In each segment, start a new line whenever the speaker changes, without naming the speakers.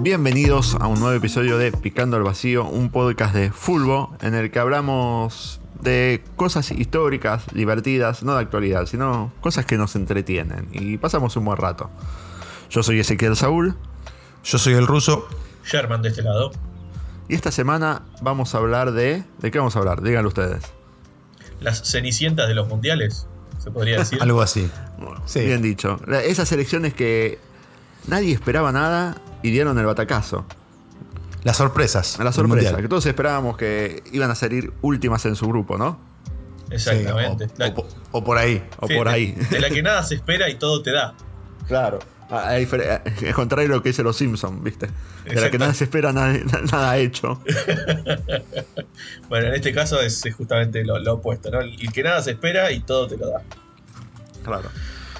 Bienvenidos a un nuevo episodio de Picando al Vacío, un podcast de Fulbo en el que hablamos de cosas históricas, divertidas, no de actualidad, sino cosas que nos entretienen y pasamos un buen rato. Yo soy Ezequiel Saúl.
Yo soy el ruso.
Sherman de este lado.
Y esta semana vamos a hablar de... ¿De qué vamos a hablar? Díganlo ustedes.
Las cenicientas de los mundiales, se podría decir.
Algo así.
Sí. Bien dicho. Esas elecciones que nadie esperaba nada y dieron el batacazo.
Las sorpresas.
Las sorpresas, que todos esperábamos que iban a salir últimas en su grupo, ¿no?
Exactamente.
o, por ahí.
O por ahí.
De, la que nada se espera y todo te da.
Claro. Es contrario a lo que dice los Simpsons, ¿viste? De la que nada se espera, nada, nada hecho.
bueno, en este caso es justamente lo, lo, opuesto, ¿no? El que nada se espera y todo te lo da.
Claro.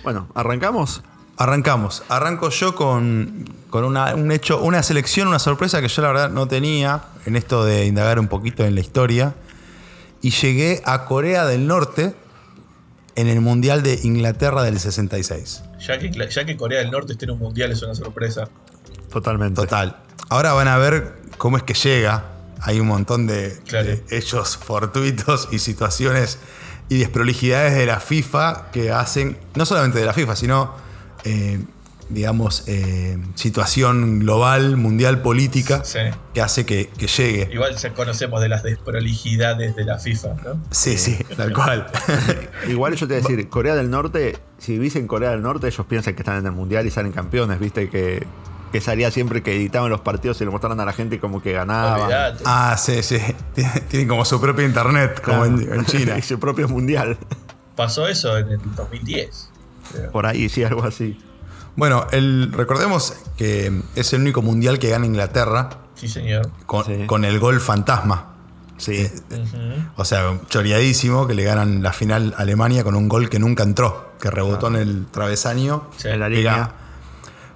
Bueno, ¿arrancamos?
Arrancamos. Arranco yo con, un hecho, una selección, una sorpresa que yo la verdad no tenía en esto de indagar un poquito en la historia. Y llegué a Corea del Norte en el Mundial de Inglaterra del 66.
Ya que, ya que Corea del Norte esté en un Mundial es una sorpresa.
Totalmente.
Total. Ahora van a ver cómo es que llega. Hay un montón de, de hechos fortuitos y situaciones y desprolijidades de la FIFA que hacen, no solamente de la FIFA, sino eh, digamos, eh, situación global, mundial, política, que hace que, llegue.
Igual ya conocemos de las desprolijidades de la FIFA, ¿no?
Sí, sí, tal cual.
Igual yo te voy a decir, Corea del Norte, si vivís en Corea del Norte, ellos piensan que están en el mundial y salen campeones, viste que que salía siempre que editaban los partidos y lo mostraran a la gente como que ganaban.
Ah, sí, sí. Tienen como su propio internet, como en, China.
y su propio mundial.
Pasó eso en el 2010.
Por ahí, sí, algo así.
Bueno, el, recordemos que es el único mundial que gana Inglaterra.
Sí, señor.
Con, el gol fantasma. Sí. Eh, o sea, choreadísimo que le ganan la final a Alemania con un gol que nunca entró, que rebotó en el travesaño.
en la línea.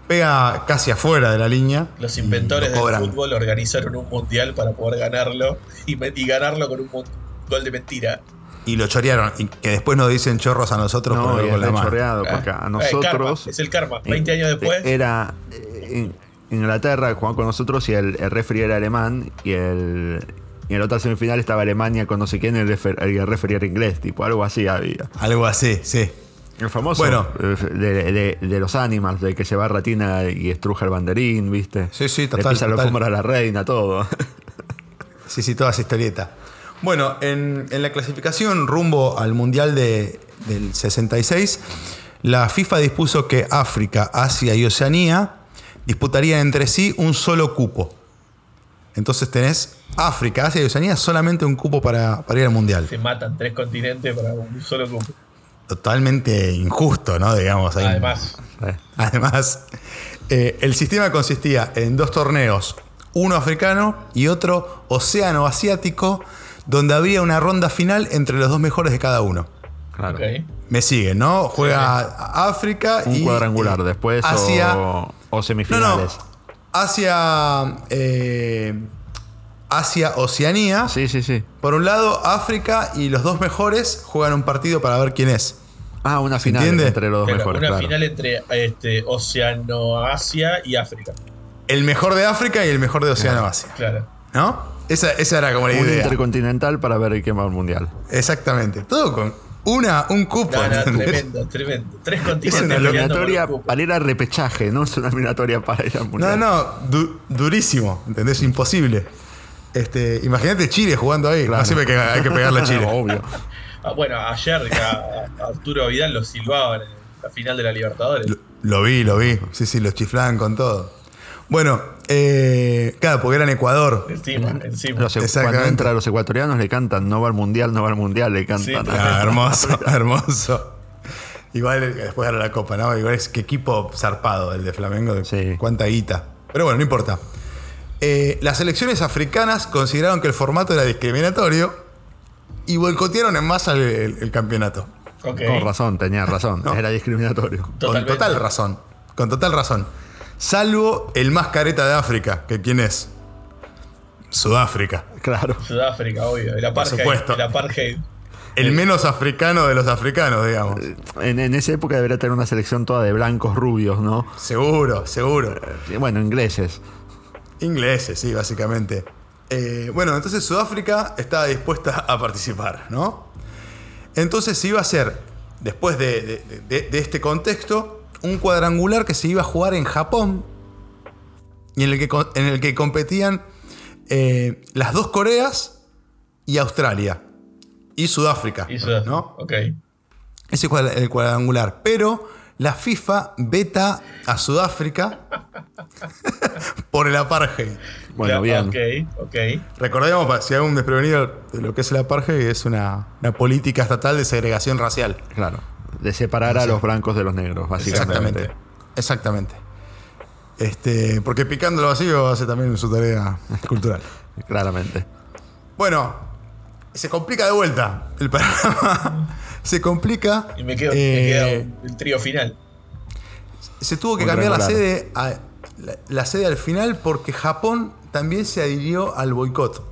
Pega, casi afuera de la línea.
Los inventores del fútbol organizaron un mundial para poder ganarlo y, y ganarlo con un gol de mentira
y lo chorearon. Y que después nos dicen chorros a nosotros
no, por el choreado, porque a nosotros.
es el karma. 20 años después.
Era. En Inglaterra jugaban con nosotros y el, el referee era alemán y el. Y en la otra semifinal estaba Alemania con no sé quién y el, referee era inglés, tipo, algo así había.
Algo así, sí.
El famoso bueno, de, de, los Animals, de que se va Ratina y estruja el banderín, ¿viste?
Sí, sí, total. Le
pisa la a la reina, todo.
Sí, sí, toda esa historieta. Bueno, en, la clasificación rumbo al Mundial del 66, la FIFA dispuso que África, Asia y Oceanía disputarían entre sí un solo cupo. Entonces tenés África, Asia y Oceanía solamente un cupo para, ir al Mundial.
Se matan tres continentes para un solo cupo.
Totalmente injusto, ¿no? Digamos.
Además.
Además, eh, el sistema consistía en dos torneos, uno africano y otro océano asiático donde había una ronda final entre los dos mejores de cada uno.
Claro.
Me sigue, ¿no? Juega África
Un cuadrangular después Asia, o, semifinales.
Asia, eh, Asia, Oceanía.
Sí, sí, sí.
Por un lado, África y los dos mejores juegan un partido para ver quién es.
Ah, una final entre los dos mejores.
Una final entre este, Oceano, Asia y África.
El mejor de África y el mejor de Oceano, Asia.
Claro.
¿No? Esa, era como la
un
idea.
intercontinental para ver quién va al mundial.
Exactamente. Todo con una, un cupo.
tremendo, tremendo. Tres continentes.
Es una eliminatoria para ir a repechaje, no es una eliminatoria para ir al mundial.
No, no, durísimo. ¿Entendés? Imposible. Este, imagínate Chile jugando ahí. Claro. No siempre que hay que pegarle a Chile.
Obvio.
Ah, bueno, ayer a, Arturo Vidal lo silbaban en la final de la Libertadores.
lo vi, lo vi. Sí, sí, los chiflaban con todo. Bueno, eh, claro, porque era en Ecuador.
Encima, encima.
cuando entra los ecuatorianos le cantan, no va al mundial, no va al mundial, le cantan.
Ah, hermoso, hermoso. Igual después de la copa, ¿no? Igual es que equipo zarpado el de Flamengo, sí. cuánta guita. Pero bueno, no importa. Eh, las elecciones africanas consideraron que el formato era discriminatorio y boicotearon en masa el, campeonato.
Con razón, tenía razón, era discriminatorio.
Con total razón, con total razón. Salvo el más careta de África, que quién es. Sudáfrica.
Claro.
Sudáfrica, obvio. El apartheid. El apartheid.
el menos africano de los africanos, digamos.
En, en esa época debería tener una selección toda de blancos rubios, ¿no?
Seguro, seguro.
Y Bueno, ingleses.
Ingleses, sí, básicamente. Eh, bueno, entonces Sudáfrica estaba dispuesta a participar, ¿no? Entonces se iba a hacer, después de, de- de- de este contexto, un cuadrangular que se iba a jugar en Japón y en el que, en el que competían eh, las dos Coreas y Australia y Sudáfrica,
Y Sudáfrica.
¿no?
Ok.
Ese fue el cuadrangular. Pero la FIFA veta a Sudáfrica por el apartheid.
Bueno,
Ya,
bien.
Ok, ok.
Recordemos, si hay un desprevenido de lo que es el apartheid, es una, una política estatal de segregación racial.
Claro. De separar a los blancos de los negros, básicamente.
Exactamente. Exactamente. Este, porque picando el vacío hace también su tarea cultural.
Claramente.
Bueno, se complica de vuelta el panorama. Se complica.
Y me, quedo, me
eh,
queda el trío final.
se tuvo que cambiar la sede, a- la, la sede al final porque Japón también se adhirió al boicot.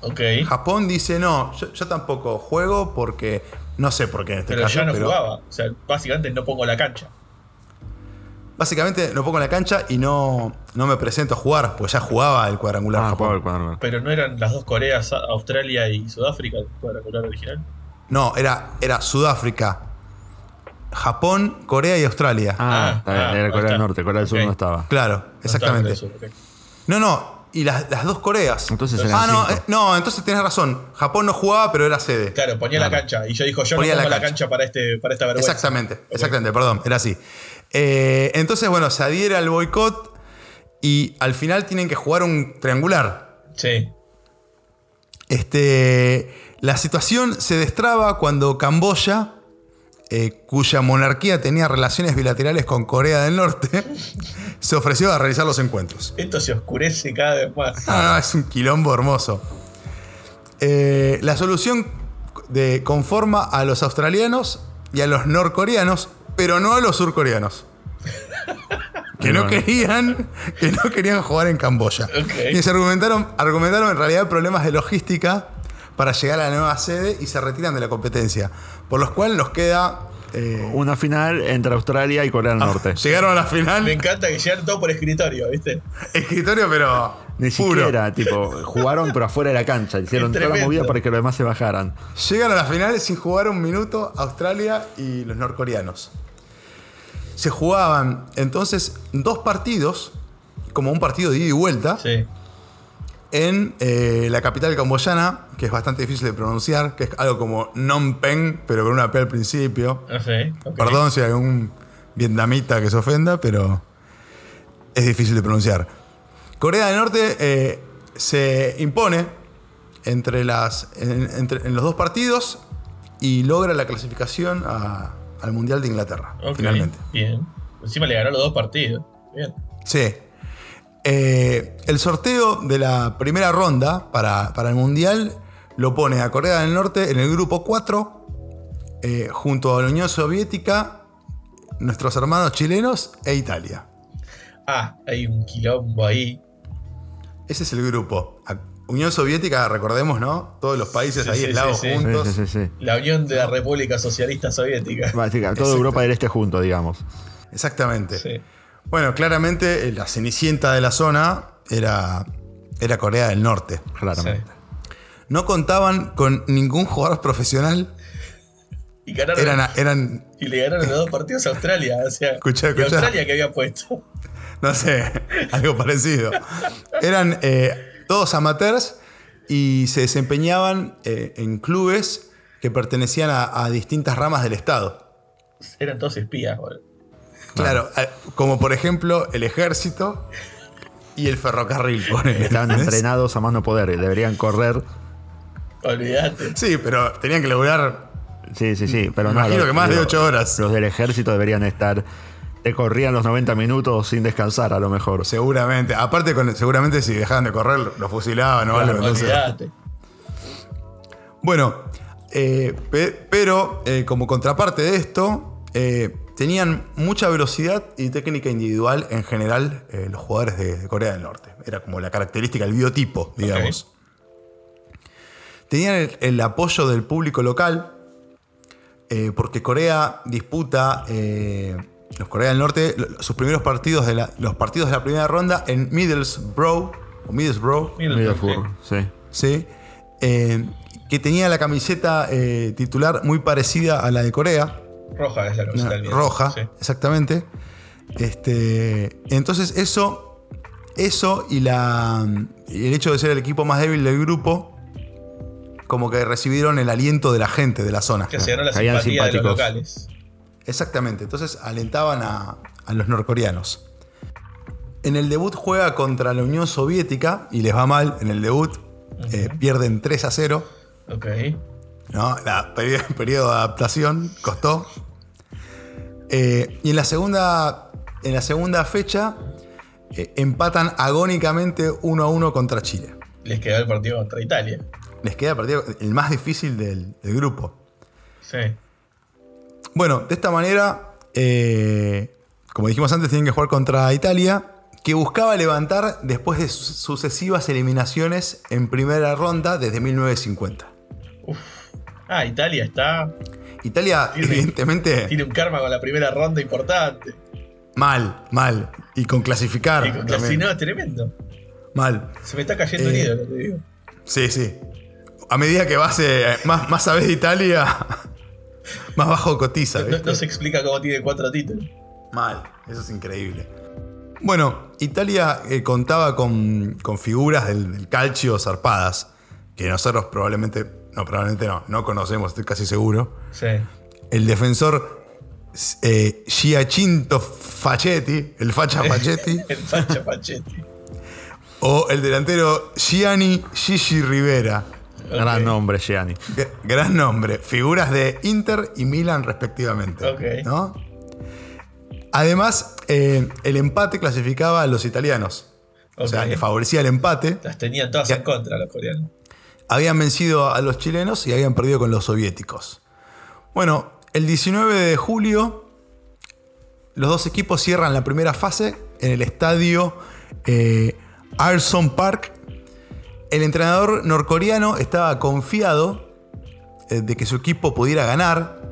Ok.
Japón dice, no, yo, yo tampoco juego porque, no sé por qué en este
Pero
caso,
ya no
pero
jugaba. O sea, básicamente no pongo la cancha.
básicamente no pongo la cancha y no, no me presento a jugar, pues ya jugaba el cuadrangular
Ah,
Japón.
jugaba el cuadrangular.
Pero no eran las dos Coreas, Australia y Sudáfrica, el cuadrangular original.
No, era, era Sudáfrica, Japón, Corea y Australia.
Ah,
Ah, ah,
era Corea del. Norte, Corea del Sur no estaba.
Claro,
No
exactamente. No, no, y las, las dos Coreas.
Entonces eran
ah, no,
cinco.
eh, no, entonces tienes razón. Japón no jugaba, pero era sede.
Claro, ponía la
Claro.
cancha. Y yo dijo, yo
Ponía
no
la
pongo la
cancha.
cancha, para, este, para esta vergüenza.
Exactamente, exactamente, perdón, era así. Eh, entonces, bueno, se adhiere al boicot y al final tienen que jugar un triangular.
Sí.
Este, la situación se destraba cuando Camboya, eh, cuya monarquía tenía relaciones bilaterales con Corea del Norte, se ofreció a realizar los encuentros.
Esto se oscurece cada vez más.
No, no, es un quilombo hermoso. Eh, la solución de, conforma a los australianos y a los norcoreanos, pero no a los surcoreanos. Que no querían, que no querían jugar en Camboya. Y se argumentaron, argumentaron en realidad problemas de logística para llegar a la nueva sede y se retiran de la competencia. Por los cuales nos queda. eh,
Una final entre Australia y Corea del Norte.
llegaron a la final.
Me encanta que llegan todo por escritorio, ¿viste?
Escritorio, pero.
Ni
puro.
siquiera, tipo, jugaron pero afuera de la cancha. Hicieron toda la movida para que los demás se bajaran.
Llegan a la final sin jugar un minuto Australia y los norcoreanos. Se jugaban entonces dos partidos, como un partido de ida y vuelta,
Sí.
En eh, la capital camboyana, que es bastante difícil de pronunciar, que es algo como Phnom Penh, pero con una P al principio.
No sé. ok.
Perdón si hay algún vietnamita que se ofenda, pero es difícil de pronunciar. Corea del Norte eh, se impone entre las, en, entre- en los dos partidos y logra la clasificación a- al Mundial de Inglaterra, finalmente.
Bien. Encima le ganó los dos partidos. Bien.
Sí. Eh, el sorteo de la primera ronda para, para el Mundial lo pone a Corea del Norte en el grupo 4, eh, junto a la Unión Soviética, nuestros hermanos chilenos e Italia.
Ah, hay un quilombo ahí.
Ese es el grupo. Unión Soviética, recordemos, ¿no? Todos los países
Sí,
ahí
sí,
aislados
sí, sí.
Sí,
juntos.
sí, sí, sí.
La Unión de la República Socialista Soviética.
Toda
Exacto.
Europa del Este junto, digamos.
Exactamente. Bueno, claramente eh, la cenicienta de la zona era, era Corea del Norte.
Claramente.
No contaban con ningún jugador profesional.
Y ganaron.
Eran, eran
Y le ganaron los dos partidos a Australia. O sea,
Escuchá,
¿y
escuchá.
Australia que había puesto.
no sé, algo parecido. Eran eh, todos amateurs y se desempeñaban eh, en clubes que pertenecían a, a distintas ramas del Estado.
Eran todos espías, boludo.
Claro, eh, como por ejemplo el ejército y el ferrocarril. ponele,
Estaban
¿entendés?
entrenados a mano poder y deberían correr.
Olvídate.
Sí, pero tenían que lograr.
Sí, sí, sí. Pero no,
imagino
los-
que más de
los-
ocho horas.
Los del ejército deberían estar. Te corrían los 90 minutos sin descansar, a lo mejor.
Seguramente. Aparte, con, seguramente si dejaban de correr, los fusilaban o algo.
Olvídate.
Bueno, eh, pe- pero eh, como contraparte de esto, eh, tenían mucha velocidad y técnica individual en general eh, los jugadores de, de Corea del Norte. Era como la característica, el biotipo, digamos. Tenían el, el apoyo del público local, eh, porque Corea disputa, eh, los Corea del Norte, sus primeros partidos de la, los partidos de la primera ronda en Middlesbrough, o Middlesbrough,
Middlesbrough, sí.
¿sí? Eh, que tenía la camiseta eh, titular muy parecida a la de Corea,
Roja es la del Middlesbrough,
roja,
sí.
exactamente. Este, entonces eso, eso y, la, y el hecho de ser el equipo más débil del grupo, como que recibieron el aliento de la gente de la zona.
Que se ganó la
Caían
simpatía de los locales.
Exactamente, entonces alentaban a, a los norcoreanos. En el debut juega contra la Unión Soviética y les va mal en el debut. eh, pierden 3 a 0.
Ok.
¿No? La peri- periodo de adaptación costó. Eh, y en la segunda, en la segunda fecha eh, empatan agónicamente 1 a 1 contra Chile.
Les quedó el partido contra Italia.
Les queda el partido el más difícil del, del grupo.
Sí.
Bueno, de esta manera, eh, como dijimos antes, tienen que jugar contra Italia, que buscaba levantar después de su- sucesivas eliminaciones en primera ronda desde 1950.
Ah, Italia está.
Italia,
Tiene-
evidentemente,
Tiene un karma con la primera ronda importante.
mal, mal. Y con clasificar.
Y con
también.
casi no, es tremendo.
Mal.
Se me está cayendo
Eh,
el ídolo, te digo.
Sí, sí. A medida que vas, eh, más, más sabes de Italia, más bajo cotiza.
No se explica cómo tiene cuatro títulos.
Mal, eso es increíble. Bueno, Italia eh, contaba con, con figuras del, del calcio zarpadas, que nosotros probablemente, no, probablemente no, no conocemos, estoy casi seguro.
Sí.
El defensor eh, Giacinto Facchetti, el facha Facchetti,
El Facha Pachetti.
o el delantero Gianni Gigi Rivera.
Gran nombre, Gianni.
G- Gran nombre, figuras de Inter y Milan respectivamente.
Ok.
¿no? Además, eh, el empate clasificaba a los italianos. O sea, le favorecía el empate.
Las tenían todas en contra los coreanos.
Habían vencido a los chilenos y habían perdido con los soviéticos. Bueno, el 19 de julio, los dos equipos cierran la primera fase en el estadio eh, Arson Park. El entrenador norcoreano estaba confiado eh, de que su equipo pudiera ganar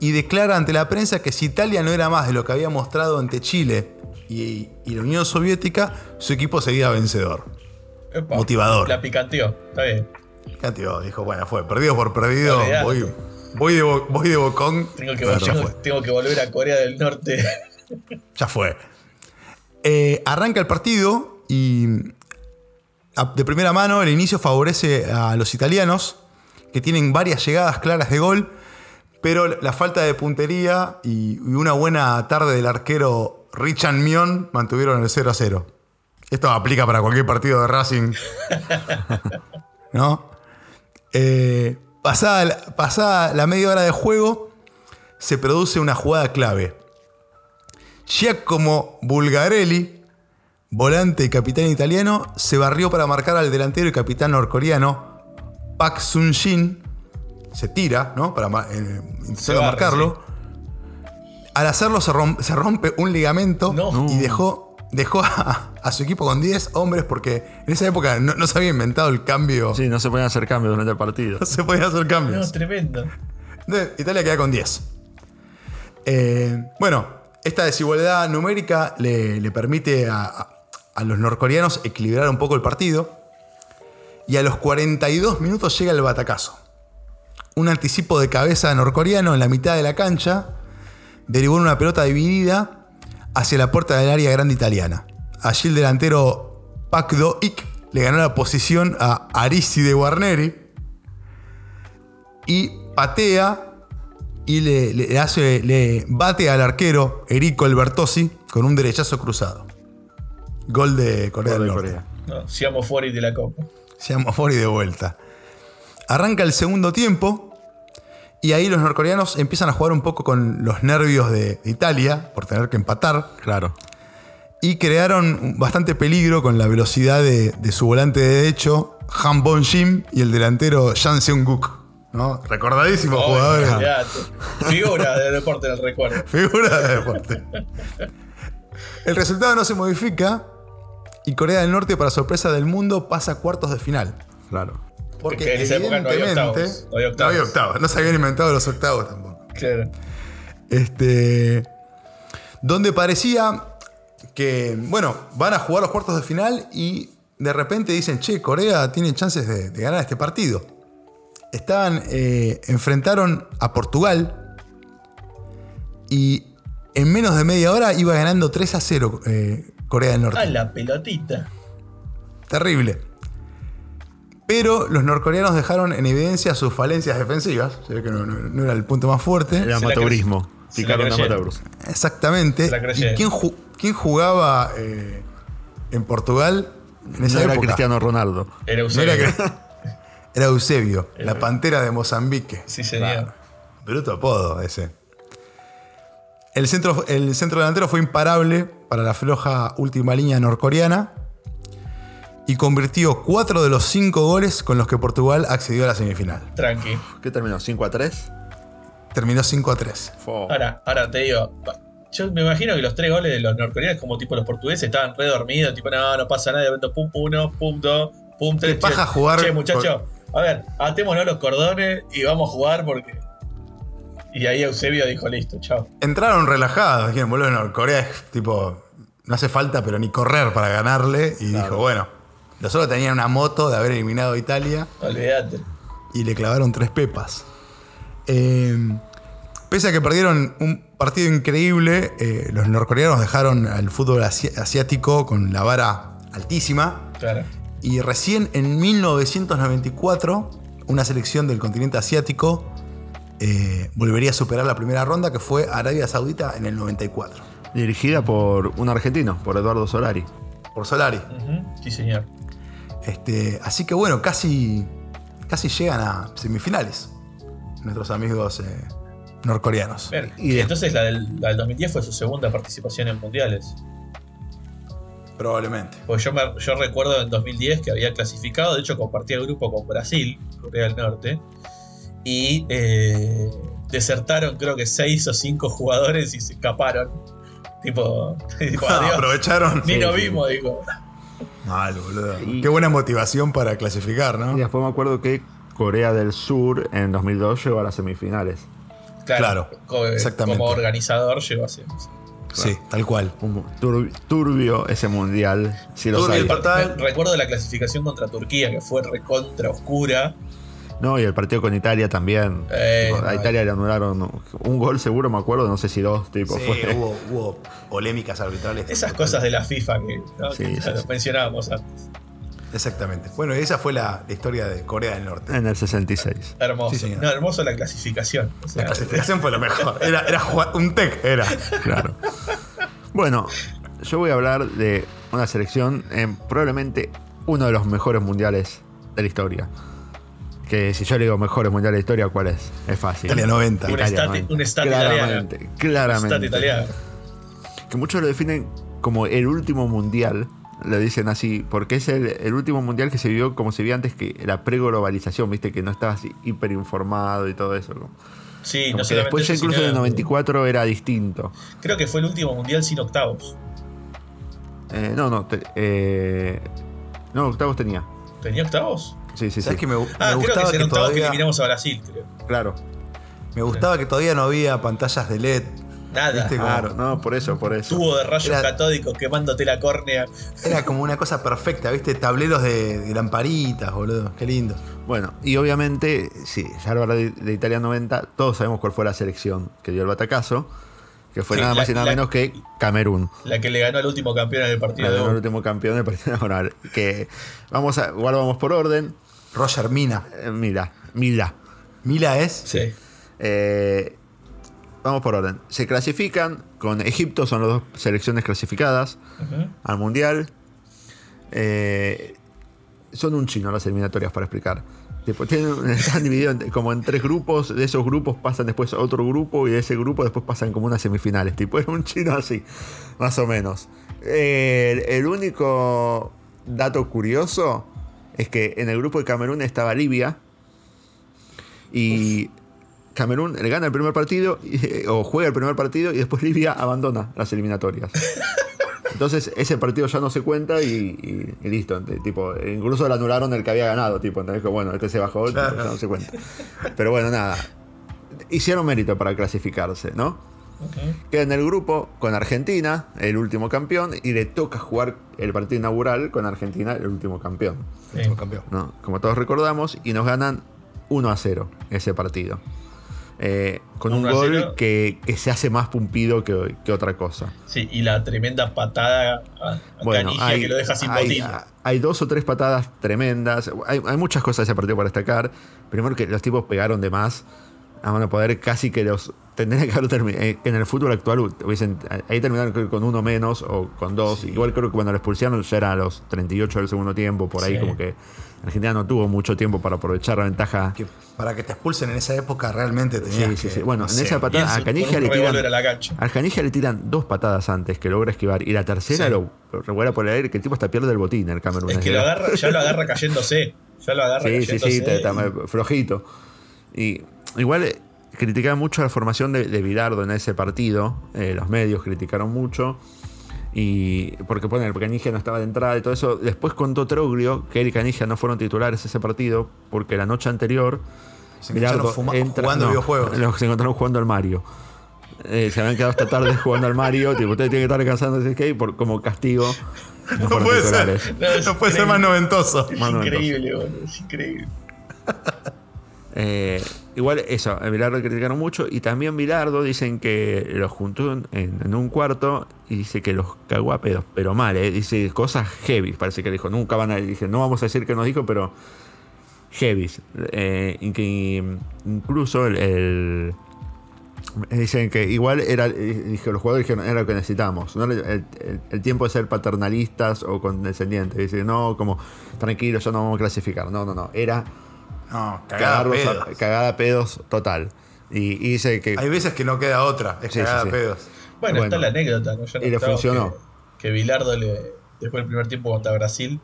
y declara ante la prensa que si Italia no era más de lo que había mostrado ante Chile y, y la Unión Soviética, su equipo sería vencedor.
Epa,
Motivador.
La picanteó. Está bien.
Ya, tío, dijo, bueno, fue perdido por perdido, voy, voy, de, voy de bocón.
Tengo que, tengo- tengo volver a Corea del Norte.
Ya fue. Eh, arranca el partido y de primera mano el inicio favorece a los italianos, que tienen varias llegadas claras de gol, pero la falta de puntería y, y una buena tarde del arquero Richard Mion mantuvieron el 0 a 0. Esto aplica para cualquier partido de Racing. ¿No? Eh, pasada, la- pasada la media hora de juego, se produce una jugada clave. Giacomo Bulgarelli, volante y capitán italiano, se barrió para marcar al delantero y capitán norcoreano Pak Sun-shin. Se tira, ¿no? Para eh, intentando
barre,
marcarlo. Al hacerlo se, rom- se rompe un ligamento
No.
y dejó, dejó a, a su equipo con 10 hombres porque en esa época no, no se había inventado el cambio.
Sí, no se pueden hacer cambios durante el partido.
No se podían hacer cambios.
No, tremendo.
Entonces, Italia queda con 10. Eh, bueno, esta desigualdad numérica le, le permite a, a- a los norcoreanos equilibrar un poco el partido. Y a los 42 minutos llega el batacazo. Un anticipo de cabeza norcoreano en la mitad de la cancha derivó en una pelota dividida hacia la puerta del área grande italiana. Allí el delantero Pak Do-ik le ganó la posición a Aristide Guarneri y patea y le, le hace, le bate al arquero Erico Albertosi con un derechazo cruzado. Gol de Corea
Gol
del
de
Norte.
Corea.
No, seamos fuera de la copa.
Seamos fuera y de vuelta. Arranca el segundo tiempo y ahí los norcoreanos empiezan a jugar un poco con los nervios de, Italia por tener que empatar
Claro.
y crearon bastante peligro con la velocidad de, de su volante de derecho, Han Bon Jim, y el delantero Jan Seung-guk. ¿no? Jugadores.
olvidate. Figura de deporte del recuerdo.
Figura de deporte. El resultado no se modifica y Corea del Norte, para sorpresa del mundo, pasa a cuartos de final.
Claro.
Porque
Que en esa época no había
evidentemente
octavos, no había
no había
octavos.
octavos. No se habían inventado los octavos tampoco.
Claro.
Este, donde parecía que, bueno, van a jugar los cuartos de final y de repente dicen, che, Corea tiene chances de, de ganar este partido. Estaban, eh, enfrentaron a Portugal y en menos de media hora iba ganando 3 a 0 eh, Corea del Norte.
Ah, la pelotita.
Terrible. Pero los norcoreanos dejaron en evidencia sus falencias defensivas. Se ve que no, no- no era el punto más fuerte.
Era amateurismo. Picaron amateurs.
Exactamente. ¿Y quién, ju- quién jugaba eh, en Portugal en esa
No era
época?
Cristiano Ronaldo.
Era
No
Eusebio.
era, era Eusebio, la
Era-
pantera de Mozambique.
Sí, señor.
Bruto apodo ese. El centro, el centro delantero fue imparable para la floja última línea norcoreana y convirtió cuatro de los cinco goles con los que Portugal accedió a la semifinal.
Tranqui.
¿Qué terminó? ¿5 a 3?
Terminó 5 a 3.
Ahora, ahora te digo, yo me imagino que los tres goles de los norcoreanos, como tipo los portugueses, estaban re dormidos, tipo, no, no pasa nada, pum uno, pum dos, pum tres.
Qué paja
che,
jugar
Che, muchacho, a ver, atémonos los cordones y vamos a jugar porque. Y ahí Eusebio dijo, listo, chao.
Entraron relajados, dijeron, boludo, Norcorea es tipo, no hace falta pero ni correr para ganarle. Y dijo, bueno, los solo tenían una moto de haber eliminado a Italia
Olvídate.
y le clavaron tres pepas. Eh, pese a que perdieron un partido increíble, eh, los norcoreanos dejaron al fútbol asi- asiático con la vara altísima.
Claro.
Y recién en 1994, una selección del continente asiático eh, volvería a superar la primera ronda, que fue Arabia Saudita en el 94.
Dirigida por un argentino, por Eduardo Solari.
Por Solari.
Sí, señor.
Este, así que bueno, casi, casi llegan a semifinales nuestros amigos eh, norcoreanos.
Y de-
entonces la del, la del 2010 fue su segunda participación en mundiales.
Probablemente.
Porque yo, me- yo recuerdo en 2010 que había clasificado, de hecho compartía grupo con Brasil, Corea del Norte, y eh, desertaron creo que seis o cinco jugadores y se escaparon. Tipo.
Aprovecharon.
Ni
Sí, sí.
vimos, digo.
Mal, boludo.
Y-
Qué buena motivación para clasificar, ¿no?
Y después me acuerdo que Corea del Sur en 2002 llegó a las semifinales.
Claro,
co- eh,
exactamente.
Como organizador llegó así.
Sí, tal cual.
Tur- turbio ese mundial. Si lo
Turbio Total.
Recuerdo la clasificación contra Turquía, que fue recontra oscura.
No, y el partido con Italia también.
Eh,
a
no,
Italia le anularon un gol seguro, me acuerdo, no sé si dos, tipo,
Sí,
fue.
hubo, hubo polémicas arbitrales.
Esas cosas de la FIFA que, ¿no?
Sí,
que
sí,
lo
sí.
mencionábamos antes.
Exactamente. Bueno, y esa fue la, la historia de Corea del Norte.
En el 66.
Hermoso.
Sí, señor.
no, hermoso la clasificación. O sea,
La clasificación fue lo mejor. Era, un tech, era.
Claro. Bueno, yo voy a hablar de una selección en probablemente uno de los mejores mundiales de la historia. Que si yo le digo mejores mundiales de la historia, ¿cuál es? Es fácil.
Italia 90.
Un
Italia
estat-
90.
un estat
claramente,
italiano.
claramente.
Estat italiano.
Que muchos lo definen como el último mundial. Lo dicen así, porque es el, el último mundial que se vivió como se vio antes que la preglobalización, viste, que no estaba así hiperinformado y todo eso. ¿no?
Sí,
Como
no
que después ya incluso en el
sino-
94 era distinto.
Creo que fue el último mundial sin octavos.
Eh, no, no, te- eh, no, octavos tenía.
¿Tenía octavos?
Sí, sí,
¿Sabes
sí.
que me, me
Ah, creo que
gustaba
es en
que, todavía,
eliminamos a Brasil, creo.
Claro,
me gustaba que todavía no había pantallas de LED.
Nada.
Claro, no, por eso, por eso.
Tubo de rayos
Era-
catódicos quemándote la córnea.
Era como una cosa perfecta, ¿viste? Tableros de, de lamparitas, boludo. Qué lindo.
Bueno, y obviamente, sí, ya de, de Italia 90, todos sabemos cuál fue la selección que dio el batacazo, que fue
Sí,
nada
la-
más y nada
la-
menos que Camerún.
La que le ganó al último campeón en el partido
el
de U.
último campeón del partido nacional. Que vamos a, igual vamos por orden.
Roger Mina.
Eh, mira, mira.
Mila es.
Sí.
Eh, vamos por orden. Se clasifican con Egipto, son las dos selecciones clasificadas al Mundial. Eh, son un chino las eliminatorias para explicar. Tipo, tienen- están divididos en- como en tres grupos. De esos grupos pasan después a otro grupo y de ese grupo después pasan como unas semifinales. Tipo, es un chino así, más o menos. Eh, el, el único dato curioso es que en el grupo de Camerún estaba Libia. Y Camerún le gana el primer partido y- o juega el primer partido y después Libia abandona las eliminatorias. Entonces ese partido ya no se cuenta y, y- y listo. Tipo, incluso le anularon el que había ganado. Tipo, entonces, bueno, este se bajó, tipo,
Claro.
ya no se cuenta. Pero bueno, nada. Hicieron mérito para clasificarse, ¿no? Queda en el grupo con Argentina, el último campeón, y le toca jugar el partido inaugural con Argentina, el último campeón.
Sí.
Último campeón.
¿no? Como todos recordamos, y nos ganan 1 a 0 ese partido. Eh, con un
1 a
gol
0.
que, que se hace más pumpido que, que otra cosa.
Sí, y la tremenda patada a,
Bueno, hay,
que lo deja sin
hay-
botín.
hay dos o tres patadas tremendas. Hay, hay muchas cosas de ese partido para destacar. Primero que los tipos pegaron de más. A mano poder casi que los tendrían que haber terminado. En el fútbol actual hubiesen, ahí terminaron con uno menos o con dos. Igual creo que cuando lo expulsaron ya era a los 38 del segundo tiempo. Por ahí
Sí.
como que Argentina no tuvo mucho tiempo para aprovechar la ventaja.
Que para que te expulsen en esa época realmente tenías
Sí, sí, sí. Bueno,
no
en
sé,
esa patada a Canigia le tiran.
a
Canigia le dos patadas antes que logra esquivar. Y la tercera lo, lo revuela por el aire que el tipo hasta pierde el botín el Camerún.
Es que lo agarra, ya lo agarra cayéndose. Ya lo agarra
Sí, sí, sí, flojito. Y igual eh, criticaban mucho la formación de, de Bilardo en ese partido. eh, los medios criticaron mucho. Y porque bueno, el Canigia no estaba de entrada y todo eso. Después contó Troglio que él y Canigia no fueron titulares ese partido porque la noche anterior
Se encontraron jugando videojuegos.
los- se encontraron jugando al Mario. Eh, se habían quedado esta tarde jugando al Mario. Tipo, ustedes tienen que estar descansando de skate por, como castigo. No,
puede
titulares.
ser,
No,
puede ser más noventoso.
Es increíble, es increíble.
Eh, igual eso, a Bilardo criticaron mucho y también Bilardo dicen que los juntó en, un cuarto y dice que los cagó a pedos, pero mal, eh, dice cosas heavy, parece que dijo, nunca van a, dije, no vamos a decir que nos dijo, pero heavy. Eh, incluso el, Dicen que igual era, dije, los jugadores dijeron, era lo que necesitamos. el- el tiempo de ser paternalistas o condescendientes. Dice, no, como tranquilo, ya no vamos a clasificar. No, no, no. Era
No, cagada
cagarlos
pedos.
a- cagada pedos total. Y, y dice que
Hay veces que no queda otra, es
Sí,
cagada
sí, sí.
pedos.
Bueno,
Bueno,
está la anécdota, ¿no?
Y le funcionó.
Que, que Bilardo, le, después del primer tiempo contra Brasil,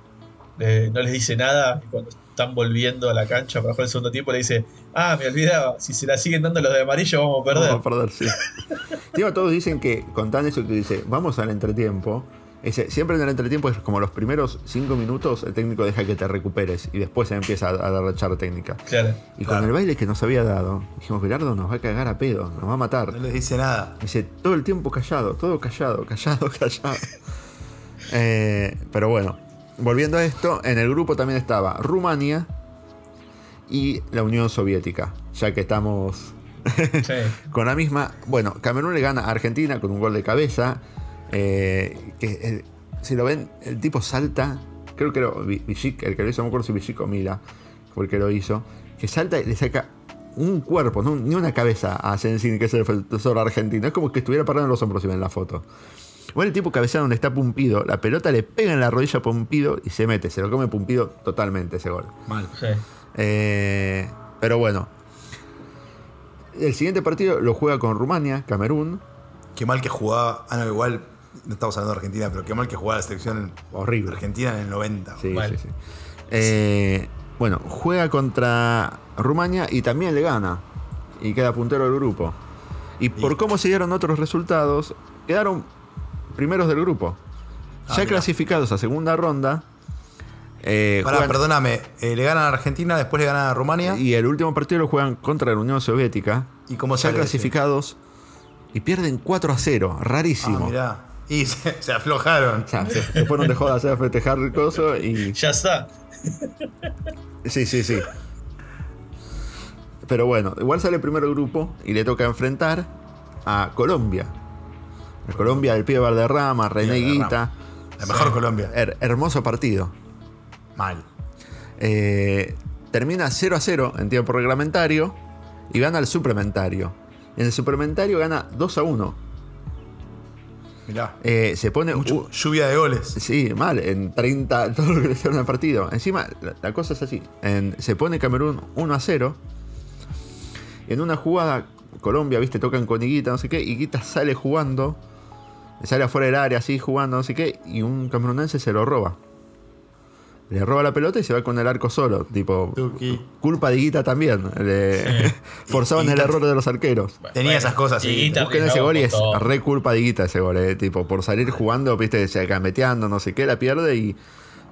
le- no les dice nada. Y cuando están volviendo a la cancha para jugar el segundo tiempo, le dice: Ah, me olvidaba, si se la siguen dando los de amarillo, vamos a perder.
vamos a perder, sí. Encima todos dicen que, contan eso que dice, vamos al entretiempo. Ese, siempre en el entretiempo es como los primeros cinco minutos, el técnico deja que te recuperes y después se empieza a, a derrachar técnica.
Claro.
Y
Claro.
con el baile que nos había dado, dijimos, Gerardo nos va a cagar a pedo, nos va a matar.
No les dice nada.
Dice, todo el tiempo callado, todo callado, callado, callado. Eh, pero bueno, volviendo a esto, en el grupo también estaba Rumania y la Unión Soviética, ya que estamos
Sí.
con la misma. Bueno, Camerún le gana a Argentina con un gol de cabeza. Eh, que eh, si lo ven, el tipo salta. Creo que era Vi- Vichic, el que lo hizo, no me acuerdo si Vichic o Mila fue el que lo hizo. Que salta y le saca un cuerpo, no, ni una cabeza a Sensini, que es el defensor argentino. Es como que estuviera parado en los hombros si ven la foto. Bueno, el tipo cabecea donde está Pumpido, la pelota le pega en la rodilla a Pumpido y se mete. Se lo come Pumpido totalmente ese gol.
Mal.
Sí.
Eh, pero bueno. El siguiente partido lo juega con Rumania, Camerún.
Qué mal que jugaba. Ah, no, igual no estamos hablando de Argentina, pero qué mal que jugaba la selección
Horrible.
argentina en el 90.
Sí, sí, sí. Eh, bueno, juega contra Rumania y también le gana. Y queda puntero del grupo. Y por
Y-
cómo se dieron otros resultados, quedaron primeros del grupo.
Ah,
ya clasificados a segunda ronda. eh,
Pará,
juegan-
perdóname. eh, le ganan a Argentina, después le ganan a Rumania.
y el último partido lo juegan contra la Unión Soviética.
¿Y cómo
ya
ese?
clasificados. Y pierden 4 a 0. Rarísimo.
Ah, mirá. Y se, se aflojaron.
Sea, se, se fueron de joda a hacer festejar el coso y.
Ya está.
Sí, sí, sí. Pero bueno, igual sale el primer grupo y le toca enfrentar a Colombia. Colombia del pie Valderrama, René
Valderrama.
Guita.
La mejor Colombia.
Her- hermoso partido.
Mal.
Eh, termina 0 a 0 en tiempo reglamentario y gana el suplementario. En el suplementario gana 2 a 1.
Mirá.
Eh, se pone.
Mucho- lluvia de goles.
Sí, mal, en 30, todo lo que le hicieron al partido. Encima, la, la cosa es así: en- se pone Camerún 1 a 0. En una jugada, Colombia, viste, tocan con Higuita, no sé qué, Higuita sale jugando, sale afuera del área, así jugando, no sé qué, y un camerunense se lo roba. Le roba la pelota y se va con el arco solo. Tipo,
Tuki.
culpa de Guita también. Le- forzaban
Y-
el error de los arqueros.
Tenía esas cosas.
Guita
Busquen ese gol y es
montón.
re culpa de Guita ese gol, eh, tipo, por salir jugando, viste, se gambeteando, no sé qué, la pierde y.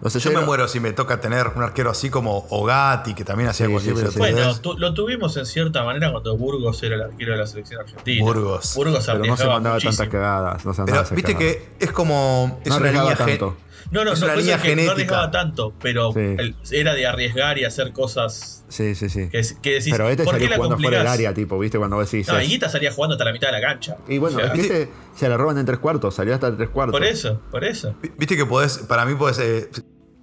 No sé,
Yo me muero si me toca tener un arquero así como Ogati, que también hacía
Sí,
cualquier
sí, sí.
Bueno, tu- lo tuvimos en cierta manera cuando Burgos era el arquero de la selección argentina.
Burgos.
Burgos
Pero no se mandaba
muchísimo.
tantas cagadas. No se
Pero viste
cagadas.
que es como. Es
No
una línea gen-
tanto.
No, no,
es
no,
una línea
que no
genética.
arriesgaba tanto, pero
Sí.
el- era de arriesgar y hacer cosas
Sí, sí, sí.
que, que decís.
Pero este
¿por qué
salió
la
jugando fuera del área, tipo, viste, cuando vos decís.
No,
es-
Higuita salía jugando hasta la mitad de la cancha.
Y bueno,
O sea,
viste, se la roban en tres cuartos, salió hasta tres cuartos.
por eso, por eso.
Viste que podés, para mí podés, eh,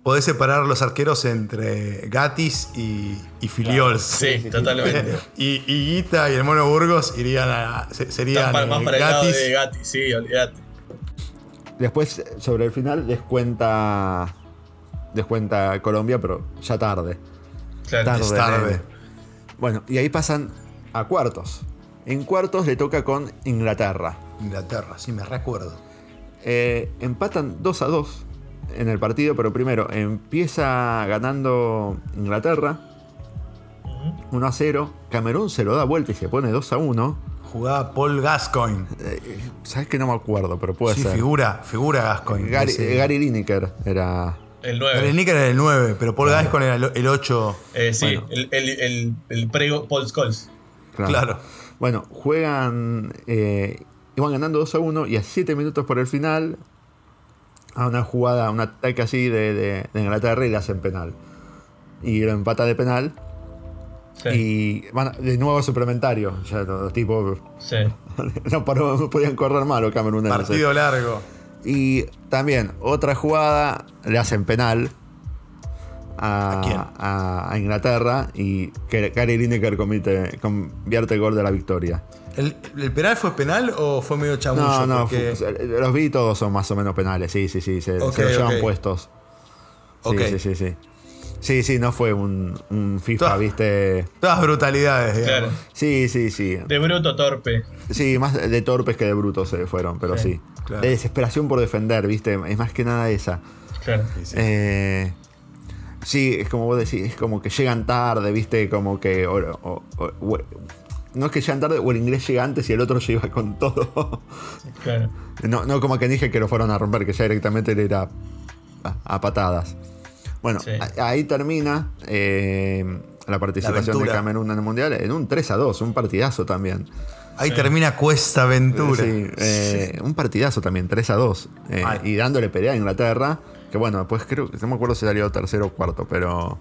podés separar los arqueros entre Gatis y, y Filiols.
Sí, totalmente.
y, y Guita y el Mono Burgos irían a, se- serían
más
eh,
para el lado
Gatis.
de Gatti, sí, olvídate.
Después, sobre el final, descuenta. Descuenta Colombia, pero ya tarde.
Claro.
Tarde.
Es tarde.
Bueno, y ahí pasan a cuartos. En cuartos le toca con Inglaterra.
Inglaterra, sí, me recuerdo.
Eh, empatan 2 a 2 en el partido, pero primero empieza ganando Inglaterra 1 a 0. Camerún se lo da vuelta y se pone 2 a 1.
Jugaba Paul Gascoigne.
Eh, Sabes que no me acuerdo, pero puede
Sí,
ser.
figura, figura Gascoigne.
Gary, Gary Lineker era.
El
Gary
9.
Lineker era el 9, pero Paul Gascoigne era el- el 8.
Eh, sí,
Bueno.
el, el, el, el pre Paul Scholes.
Claro.
Bueno, juegan. Eh, iban ganando 2 a 1 y a 7 minutos por el final. A una jugada, un ataque así de, de- de Inglaterra y le hacen penal. Y lo empata de penal.
Sí,
Y van de nuevo a suplementario. Ya los tipos
sí.
no, paró- no podían correr mal los cameruneses.
Partido largo.
Y también, otra jugada, le hacen penal a,
¿A quién?
a- a Inglaterra y que Gary Lineker comite- convierte el gol de la victoria.
¿El, el penal fue penal o fue medio chamullo?
No, no,
Porque-
los vi todos son más o menos penales, sí, sí, sí, se,
Ok,
se los llevan puestos. Sí, sí, sí, sí. Sí, sí, no fue un, un FIFA,
Todas-
viste.
Todas brutalidades, digamos.
Claro.
Sí, sí, sí.
De bruto torpe.
Sí, más de torpes que de brutos se fueron, pero sí.
Sí,
claro.
De desesperación por defender, viste. Es más que nada esa.
Claro.
Sí, sí.
Eh, sí, es como vos decís, es como que llegan tarde, viste, como que. o- o- o- o- no es que llegan tarde, o el inglés llega antes y el otro llega con todo.
Claro.
no, no como que dije que lo fueron a romper, que ya directamente le era a, a patadas. Bueno,
Sí.
a- ahí termina eh, la participación de. Camerún en el mundial en un 3 a 2, un partidazo también.
Ahí termina Cuesta Aventura.
Sí, eh, un partidazo también, 3 a 2. eh, y dándole pelea a Inglaterra. Que bueno, pues creo que no me acuerdo si salió tercero o cuarto, pero.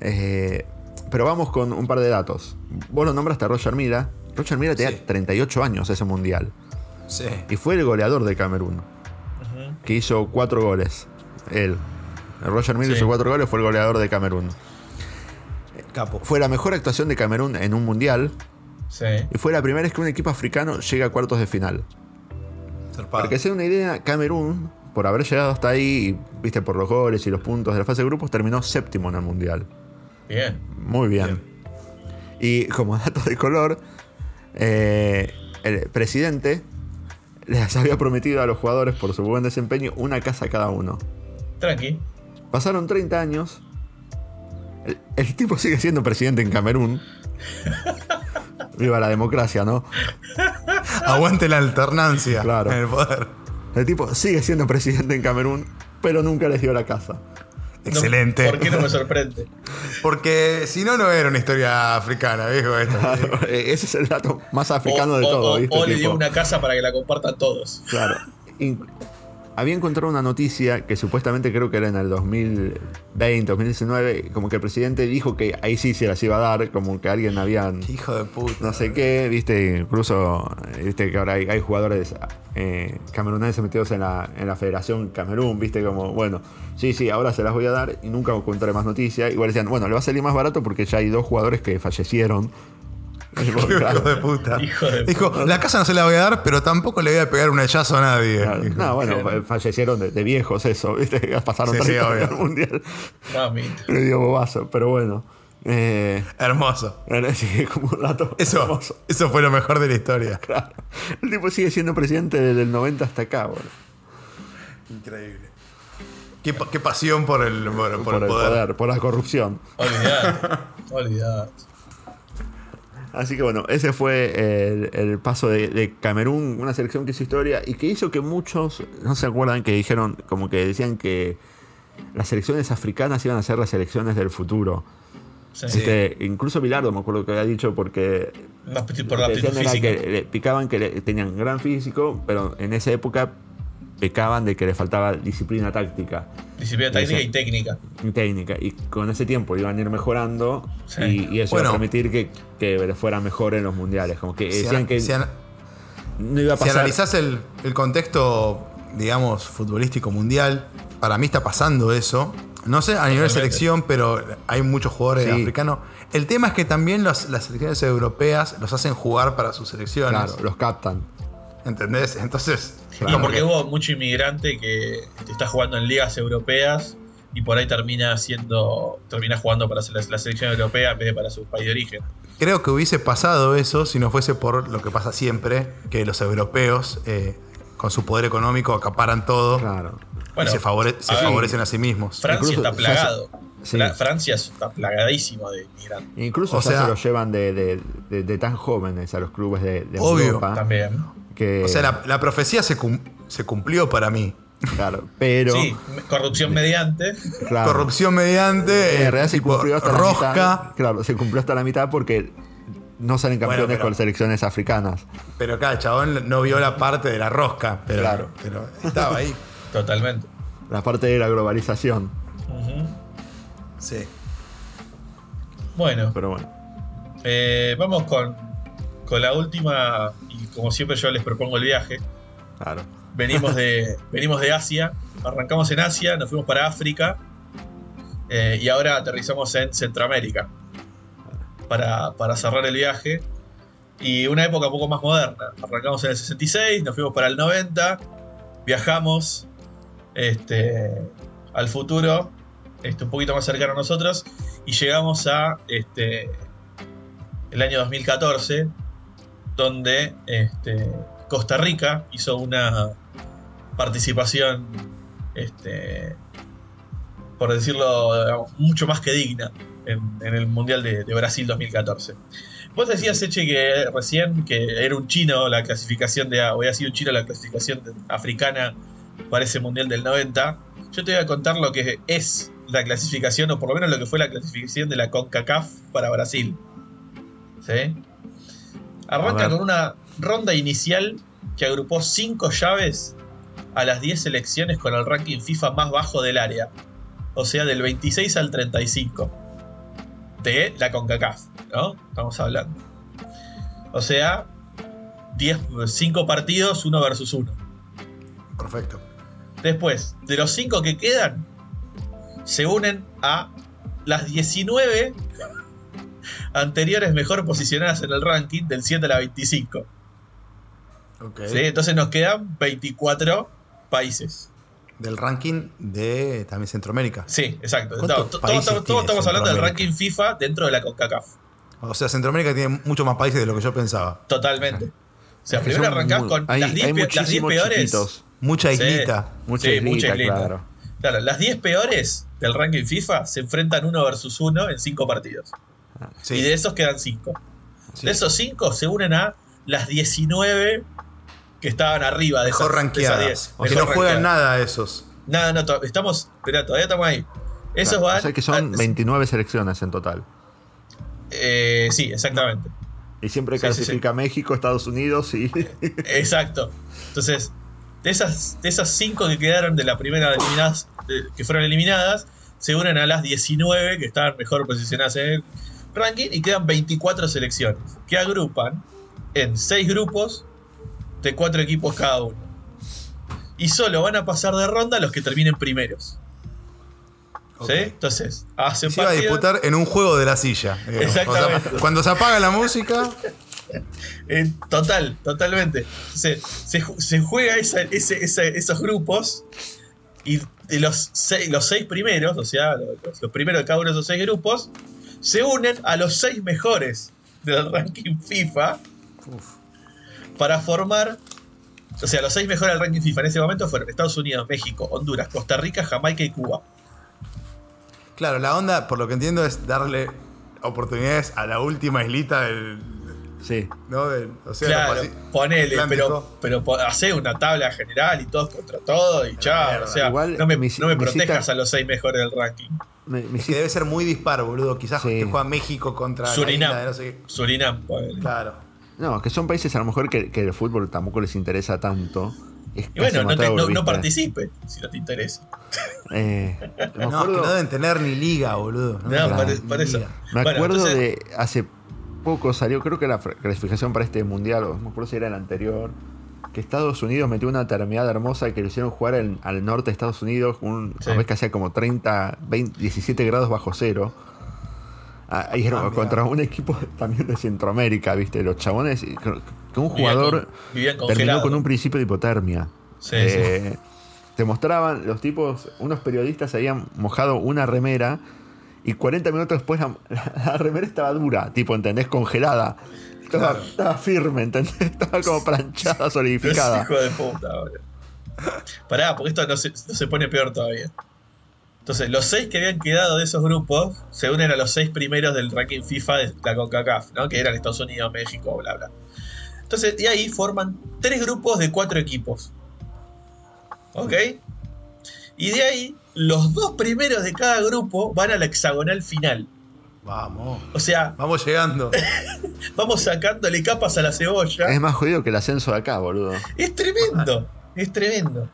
eh, pero vamos con un par de datos. Vos lo nombraste a Roger Mila. Roger Mila tenía
Sí.
38 años ese mundial.
Sí.
Y fue el goleador de Camerún. Que hizo cuatro goles. Él. Roger Mila
Sí.
hizo cuatro goles, fue el goleador de Camerún.
Capo.
Fue la mejor actuación de Camerún en un mundial.
Sí.
Y fue la primera vez que un equipo africano llega a cuartos de final.
Zarpado.
Para que se den una idea, Camerún, por haber llegado hasta ahí, viste, por los goles y los puntos de la fase de grupos, terminó séptimo en el Mundial.
Bien.
Muy bien. Y como dato de color, eh, el presidente les había prometido a los jugadores, por su buen desempeño, una casa a cada uno.
Tranqui.
Pasaron 30 años. El, el tipo sigue siendo presidente en Camerún. Viva la democracia, ¿no?
Aguante la alternancia
Claro.
en el poder.
El tipo sigue siendo presidente en Camerún, pero nunca les dio la casa.
No-
Excelente.
¿Por qué no me sorprende?
Porque si no, no era una historia africana, viejo. Esto.
Ese es el dato más africano
o,
de
o-
todo,
o-
¿viste?
o le dio una casa para que la compartan todos.
Claro. In- había encontrado una noticia que supuestamente creo que era en el 2020, 2019, como que el presidente dijo que ahí sí se las iba a dar, como que alguien había
hijo de puta.
no sé qué, viste, incluso viste que ahora hay, hay jugadores eh, cameruneses metidos en la, en la Federación Camerún, viste, como, bueno, sí, sí, ahora se las voy a dar y nunca contaré más noticias. Igual decían, bueno, le va a salir más barato porque ya hay dos jugadores que fallecieron.
Hijo de puta.
Hijo de
Dijo, la casa no se la voy a dar, pero tampoco le voy a pegar un hachazo a nadie.
No, bueno,
Claro.
fallecieron de, de viejos eso, ¿viste? Pasaron
Sí, sí,
30 años
obvio.
al mundial.
Mami.
Le dio bobazo, pero bueno. Eh,
Hermoso.
era así como un dato
Eso,
hermoso.
eso fue lo mejor de la historia.
Claro. El tipo sigue siendo presidente desde el 90 hasta acá, bueno.
Increíble. Qué, pa- qué pasión por el, por, por
por,
el
el
poder.
poder, por la corrupción.
Olvidate. olvidate.
Así que bueno, ese fue el, el paso de, de Camerún, una selección que hizo historia y que hizo que muchos no se acuerdan que dijeron, como que decían que las selecciones africanas iban a ser las selecciones del futuro.
Sí.
Este, incluso Bilardo me acuerdo que había dicho porque
Más por la
que le picaban que le- tenían gran físico, pero en esa época pecaban de que le faltaba disciplina táctica
Disciplina
y
táctica y técnica.
y técnica. Y con ese tiempo iban a ir mejorando
Sí.
y, y eso
Bueno.
iba a permitir que, que les fuera mejor en los mundiales. Como que
Si,
decían que
si ana-
no iba a
si
pasar.
analizás el, el contexto, digamos, futbolístico mundial, para mí está pasando eso. No sé a nivel
Totalmente.
selección, pero hay muchos jugadores
Sí.
africanos. El tema es que también los- las selecciones europeas los hacen jugar para sus selecciones.
Claro, los captan.
¿Entendés? Entonces,
Y porque
que-
hubo mucho inmigrante que está jugando en ligas europeas y por ahí termina siendo termina jugando para la, la selección europea en vez de para su país de origen.
creo que hubiese pasado eso si no fuese por lo que pasa siempre, que los europeos, eh, con su poder económico, acaparan todo
Claro.
Bueno,
y se, favore- se
a ver,
favorecen a sí mismos.
Francia
Incluso
está plagado.
sí.
Francia está plagadísimo de inmigrantes.
Incluso
O sea-
se los llevan de, de- de- de tan jóvenes a los clubes de, de
Obvio.
Europa.
También.
Que,
O sea, la, la profecía se, cum- se cumplió para mí.
claro, pero
Sí, corrupción mediante.
claro,
Corrupción mediante,
en
eh,
realidad se cumplió hasta la
rosca.
mitad. Claro, se cumplió hasta la mitad porque no salen
Bueno,
campeones
pero-
con selecciones africanas.
Pero acá el chabón no vio la parte de la rosca, pero,
Claro.
pero estaba ahí.
Totalmente.
La parte de la globalización.
Sí.
Bueno,
Pero bueno.
eh, vamos con, con la última. Y como siempre, yo les propongo el viaje.
Claro.
Venimos de, venimos de Asia, arrancamos en Asia, nos fuimos para África eh, y ahora aterrizamos en Centroamérica para, para cerrar el viaje. Y una época un poco más moderna. Arrancamos en el 66, nos fuimos para el 90, viajamos este, al futuro, este, un poquito más cercano a nosotros, y llegamos a este, el año 2014, donde este, Costa Rica hizo una participación, este, por decirlo, mucho más que digna en, el Mundial de, Brasil 2014. Vos decías, Eche, que recién que era un chino la clasificación de, o había sido un chino la clasificación africana para ese Mundial del 90. Yo te voy a contar lo que es la clasificación, o por lo menos lo que fue la clasificación de la CONCACAF para Brasil. ¿Sí? Arranca con una ronda inicial que agrupó 5 llaves a las 10 selecciones con el ranking FIFA más bajo del área. O sea, del 26 al 35. De la CONCACAF, ¿no? Estamos hablando. O sea, 10, 5 partidos, 1 versus 1.
Perfecto.
Después, de los 5 que quedan, se unen a las 19 anteriores mejor posicionadas en el ranking del 7 a la 25.
Ok.
¿sí? Entonces nos quedan 24 países.
Del ranking de también Centroamérica.
Sí, exacto.
¿Cuántos
No, to- todos, estamos hablando del ranking FIFA dentro de la CONCACAF.
O sea, Centroamérica tiene muchos más países de lo que yo pensaba.
Totalmente. O sea,
Es
primero arrancás
muy-
con
hay,
las 10
hay
pe- las 10
muchísimos
peores.
chiquitos.
Mucha
Sí.
islita.
Mucha
Sí,
islita,
mucha islita.
claro.
Claro, las 10 peores del ranking FIFA se enfrentan uno versus uno en 5 partidos.
Sí.
Y de esos quedan 5.
Sí.
De esos 5 se unen a las 19 que estaban arriba de
Mejor
esas, de esas 10.
rankeadas. O que no juegan nada esos.
Nada, no, estamos. Espera, todavía estamos ahí. Esos
Claro,
van.
o sea que son
a-
29 selecciones en total.
eh, sí, exactamente.
Y siempre
Sí, sí,
clasifica México, Estados Unidos y.
Exacto. Entonces, de esas, de esas cinco que quedaron de la primera eliminadas, de- que fueron eliminadas, se unen a las 19 que estaban mejor posicionadas en el ranking y quedan 24 selecciones que agrupan en 6 grupos de 4 equipos cada uno. Y solo van a pasar de ronda los que terminen primeros.
Ok.
¿Sí? Entonces, hacen
Se iba a disputar en un juego de la silla. digamos.
Exactamente.
O sea, cuando se apaga la música,
Eh, total, totalmente. Se, se ju- se juega esa- ese- ese- esos grupos y de los seis, los seis primeros, o sea, los, los primeros de cada uno de esos seis grupos, se unen a los seis mejores del ranking FIFA para formar O sea, los seis mejores del ranking FIFA en ese momento fueron Estados Unidos, México, Honduras, Costa Rica, Jamaica y Cuba.
Claro, la onda, por lo que entiendo, es darle oportunidades a la última islita del.
Sí.
¿No? Del
Claro,
Paci-
ponele, pero,
Atlántico.
pero hacé una tabla general y todos contra todos y chao. O sea,
Igual,
no me,
mi-
no me
mi
protejas
cita-
a los seis mejores del ranking.
Me, me
Es que
hiciste-
debe ser muy disparo, boludo. Quizás
Sí.
que juega México contra la
Surinam.
isla no sé qué.
Surinam.
Claro.
No, que son países a lo mejor que, que el fútbol tampoco les interesa tanto. Es
Y bueno, no, te-
amateur,
no- no
¿viste?
participe si no te interesa.
Eh,
No, es que no deben tener ni liga, boludo.
No, por
ni
eso.
liga.
me
Bueno,
acuerdo
entonces-
de hace poco salió, creo que la clasificación para este mundial, o no me acuerdo si era el anterior, que Estados Unidos metió una terminada hermosa que lo hicieron jugar en- al norte de Estados Unidos, un,
Sí.
una vez que hacía como 30, 20, 17 grados bajo cero. Ah, Ahí era
Ah,
contra un equipo también de Centroamérica, ¿viste? Los chabones, que un
Vivían
jugador
con- vivían
terminó con un principio de hipotermia.
Sí,
Eh, Te mostraban, los tipos, unos periodistas habían mojado una remera y 40 minutos después la, la remera estaba dura, tipo, ¿entendés? Congelada. Estaba,
Claro.
estaba firme, ¿entendés? Estaba como planchada, solidificada.
hijos de puta, boludo. Pará, porque esto no se, no se pone peor todavía. Entonces, los seis que habían quedado de esos grupos se unen a los seis primeros del ranking FIFA de la CONCACAF, ¿no? Que eran Estados Unidos, México, bla, bla. Entonces, de ahí forman tres grupos de cuatro equipos. ¿Ok? Y de ahí, los dos primeros de cada grupo van a la hexagonal final.
Vamos.
O sea,
Vamos llegando.
vamos sacándole capas a la cebolla.
Es más jodido que el ascenso de acá, boludo.
Es tremendo, es tremendo.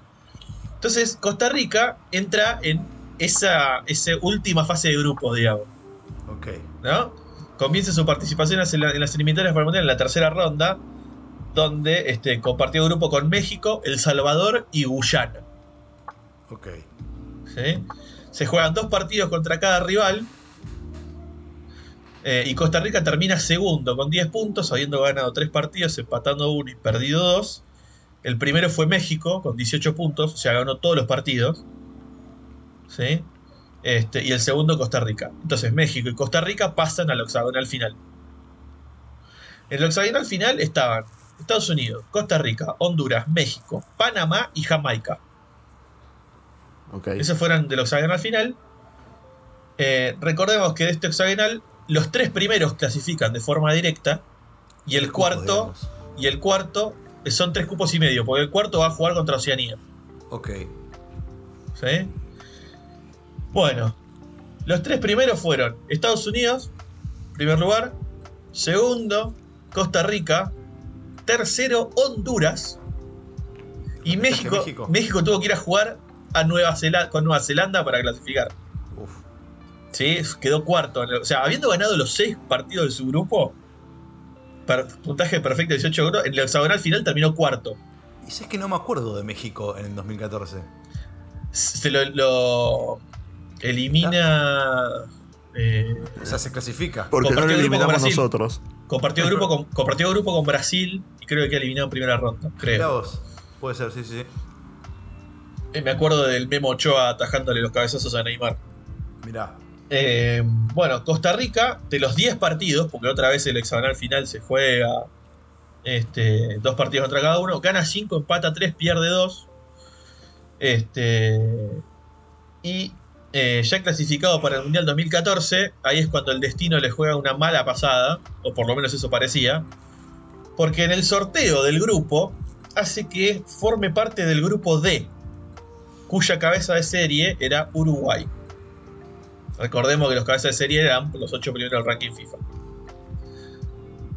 Entonces, Costa Rica entra en esa, esa última fase de grupo, digamos.
ok.
¿no? Comienza su participación en, la- en las eliminatorias para el Mundial en la tercera ronda, donde este, compartió grupo con México, El Salvador y Guyana.
Ok.
¿sí? Se juegan dos partidos contra cada rival. Eh, y Costa Rica termina segundo con 10 puntos, habiendo ganado 3 partidos, empatando uno y perdido 2. El primero fue México con 18 puntos, o sea, ganó todos los partidos. ¿sí? Este, y el segundo Costa Rica. Entonces México y Costa Rica pasan al hexagonal final. En el hexagonal final estaban Estados Unidos, Costa Rica, Honduras, México, Panamá y Jamaica. Esos fueron del hexagonal final. Eh, recordemos que de este hexagonal, los tres primeros clasifican de forma directa. Y el cuarto,
digamos.
y el cuarto eh, son tres cupos y medio, porque el cuarto va a jugar contra Oceanía.
Ok.
¿sí? Bueno, los tres primeros fueron Estados Unidos, primer lugar. Segundo, Costa Rica. Tercero, Honduras. Y
¿Mensaje
México,
México?
México tuvo que ir a jugar a Nueva Zelanda, con Nueva Zelanda para clasificar. ¿Sí? Quedó cuarto. O sea, habiendo ganado los seis partidos de su grupo, per- puntaje perfecto 18 euros, en el hexagonal final terminó cuarto.
Y sé que no me acuerdo de México en el 2014.
Se lo, lo elimina. eh,
O sea, se clasifica.
Porque no lo eliminamos nosotros.
compartió, grupo con, compartió grupo con Brasil y creo que queda eliminado en primera ronda. Creo.
vos. Puede ser, sí, sí.
Eh, me acuerdo del Memo Ochoa atajándole los cabezazos a Neymar.
Mirá.
Eh, bueno, Costa Rica, de los 10 partidos, porque otra vez el hexagonal final se juega este, dos partidos contra cada uno, gana 5, empata 3, pierde 2. Este, y eh, ya clasificado para el Mundial 2014, ahí es cuando el destino le juega una mala pasada, o por lo menos eso parecía, porque en el sorteo del grupo hace que forme parte del grupo D, cuya cabeza de serie era Uruguay. Recordemos que los cabezas de serie eran los 8 primeros del ranking FIFA.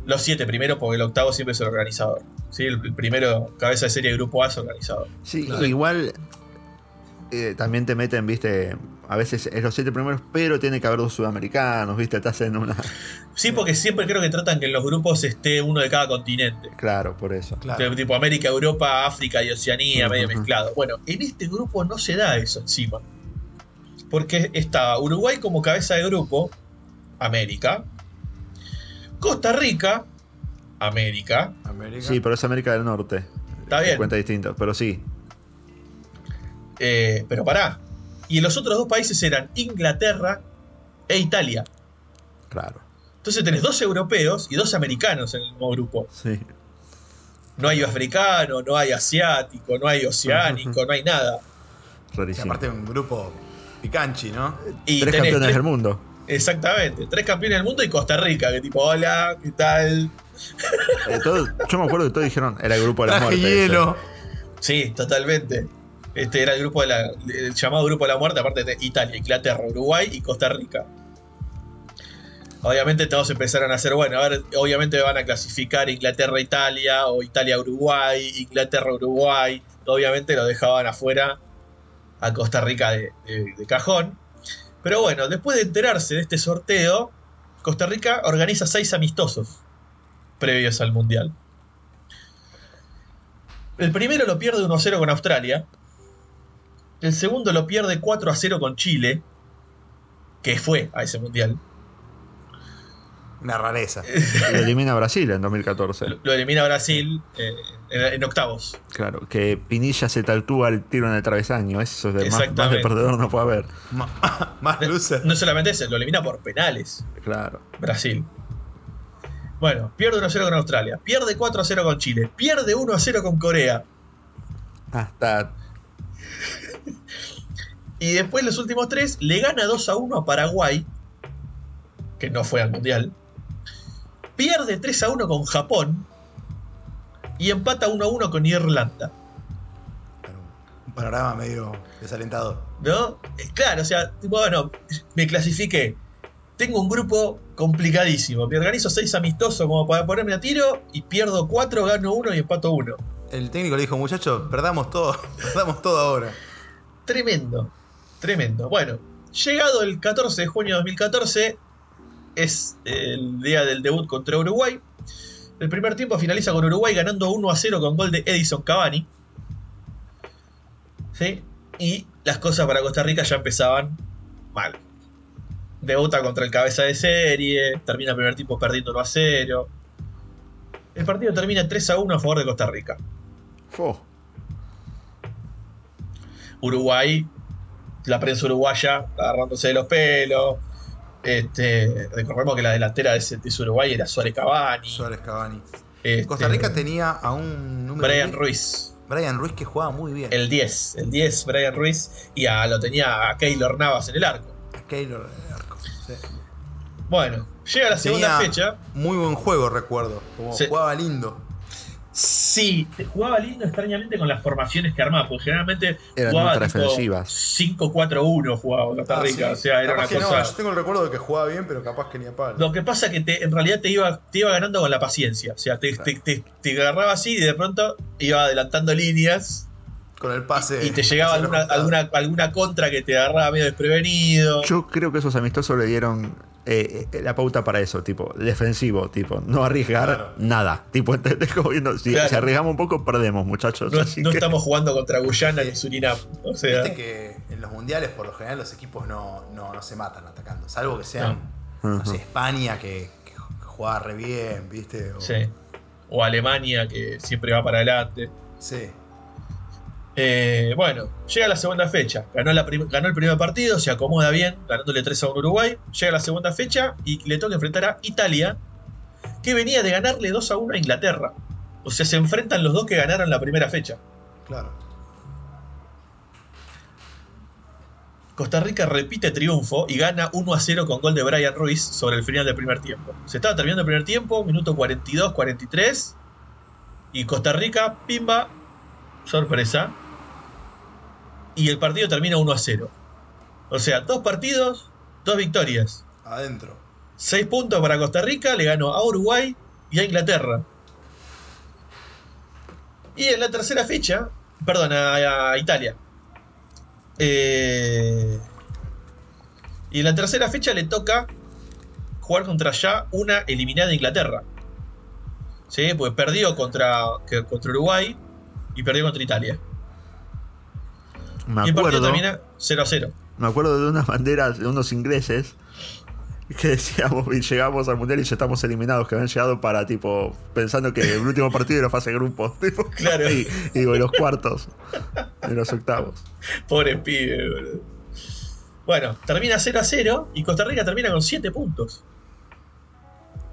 Los 7 primeros, porque el octavo siempre es el organizador. ¿sí? El, el primero, cabeza de serie de grupo A es organizador.
Sí,
Claro.
igual eh, también te meten, viste, a veces es los siete primeros, pero tiene que haber dos sudamericanos, viste, te hacen una...
Sí, porque siempre creo que tratan que en los grupos esté uno de cada continente.
Claro, por eso.
Claro.
Tipo América, Europa, África y Oceanía, medio mezclado. Bueno, en este grupo no se da eso encima. Porque estaba Uruguay como cabeza de grupo, América. Costa Rica, América.
América.
Sí, pero es América del Norte.
Está bien.
Cuenta distinto, pero sí.
Eh, pero pará. Y los otros dos países eran Inglaterra e Italia.
Claro.
Entonces tenés dos europeos y dos americanos en el mismo grupo.
Sí.
No hay africano, no hay asiático, no hay oceánico, no hay nada.
Y
Rarísimo.
aparte un grupo picanchi, ¿no?
Y
Tres campeones
tres-
del mundo.
Exactamente, tres campeones del mundo y Costa Rica, que tipo, hola, ¿qué tal?
Eh, todo- yo me acuerdo que todos dijeron era el grupo de la
Traje
muerte. ese.
Sí, totalmente. Este era el grupo de la, el llamado grupo de la muerte, aparte de Italia, Inglaterra, Uruguay y Costa Rica. Obviamente todos empezaron a hacer, bueno, a ver, obviamente van a clasificar Inglaterra-Italia o Italia-Uruguay, Inglaterra-Uruguay. Obviamente lo dejaban afuera a Costa Rica de, de- cajón. Pero bueno, después de enterarse de este sorteo, Costa Rica organiza seis amistosos previos al Mundial. El primero lo pierde 1-0 con Australia. El segundo lo pierde 4-0 con Chile, que fue a ese mundial.
Una rareza.
Lo elimina Brasil en 2014.
Lo, lo elimina Brasil eh, en, en octavos.
Claro, que Pinilla se tatúa el tiro en el travesaño. Eso es de más, más de perdedor no puede haber.
Más loser.
No solamente eso, lo elimina por penales
Claro.
Brasil. Bueno, pierde 1-0 con Australia, pierde 4-0 con Chile, pierde 1-0 con Corea.
Hasta.
Y después los últimos tres le gana 2-1 a Paraguay, que no fue al Mundial. Pierde 3-1 con Japón. Y empata 1-1 con Irlanda.
Un panorama medio desalentado.
¿No? Eh, Claro, o sea, bueno, me clasifiqué. Tengo un grupo complicadísimo. Me organizo seis amistosos como para ponerme a tiro y pierdo 4, gano 1 y empato 1.
El técnico le dijo, muchachos, perdamos todo, perdamos todo ahora.
Tremendo, tremendo. Bueno, llegado el 14 de junio de 2014, es el día del debut contra Uruguay. El primer tiempo finaliza con Uruguay ganando 1 a 0 con gol de Edison Cavani. ¿Sí? Y las cosas para Costa Rica ya empezaban mal. Debuta contra el cabeza de serie, termina el primer tiempo perdiendo 1 a 0. El partido termina 3 a 1 a favor de Costa Rica.
Fo.
Uruguay, la prensa uruguaya agarrándose de los pelos. Este, recordemos que la delantera de ese, de Uruguay era Suárez Cavani.
Suárez Cavani.
este,
Costa Rica tenía a un número
Brian
10,
Ruiz.
Brian Ruiz que jugaba muy bien.
El 10, el 10, Brian Ruiz. Y a, lo tenía a Keylor Navas en el arco.
A Keylor en el arco. sí.
Bueno, llega la segunda
Tenía
fecha.
Muy buen juego, recuerdo. Como jugaba lindo.
Sí, jugaba lindo extrañamente con las formaciones que armaba, porque generalmente
Eran
jugaba
defensivas.
5-4-1 jugaba Costa
Ah,
Rica.
sí.
O sea, era
Capaz
una cosa.
no, yo tengo el recuerdo de que jugaba bien, pero capaz que ni a palo.
Lo que pasa es que te- en realidad te iba, te iba ganando con la paciencia. O sea, te,
Claro.
te- te- te agarraba así y de pronto iba adelantando líneas
Con el pase.
y te llegaba alguna, alguna, alguna contra que te agarraba medio desprevenido.
Yo creo que esos amistosos le dieron eh, eh, la pauta para eso, tipo, defensivo, tipo, no arriesgar
Claro.
nada. Tipo, ¿entendés? Como viendo, si,
Claro.
si arriesgamos un poco, perdemos, muchachos.
No,
así
no
que-
estamos jugando contra Guyana ni Surinam. O sea,
Viste que en los mundiales, por lo general, los equipos no, no, no se matan atacando. Salvo que sean, no,
Ajá.
sé, España, que, que jugaba re bien, ¿viste? O-
sí. O Alemania, que siempre va para adelante.
Sí.
Eh, bueno, llega la segunda fecha. Ganó, la ganó el primer partido, se acomoda bien, ganándole 3 a 1 a Uruguay. Llega la segunda fecha y le toca enfrentar a Italia, que venía de ganarle 2 a 1 a Inglaterra. O sea, se enfrentan los dos que ganaron la primera fecha.
Claro.
Costa Rica repite triunfo y gana 1 a 0 con gol de Brian Ruiz sobre el final del primer tiempo. Se estaba terminando el primer tiempo, minuto 42-43. Y Costa Rica, pimba, sorpresa. Y el partido termina 1 a 0. O sea, dos partidos, dos victorias.
Adentro.
6 puntos para Costa Rica, le ganó a Uruguay y a Inglaterra. Y en la tercera fecha, perdón, a, a Italia. Eh, y en la tercera fecha le toca jugar contra ya una eliminada Inglaterra. ¿Sí? Pues perdió contra, contra Uruguay y perdió contra Italia.
Me
y el partido
acuerdo,
termina 0 a 0.
me acuerdo de unas banderas de unos ingleses que decíamos y llegamos al mundial y ya estamos eliminados, que habían llegado para tipo pensando que el último partido era fase de grupos, tipo,
Claro.
y, y digo, los cuartos, y los octavos.
Pobre pibe, boludo. Bueno, termina 0 a 0 y Costa Rica termina con 7 puntos.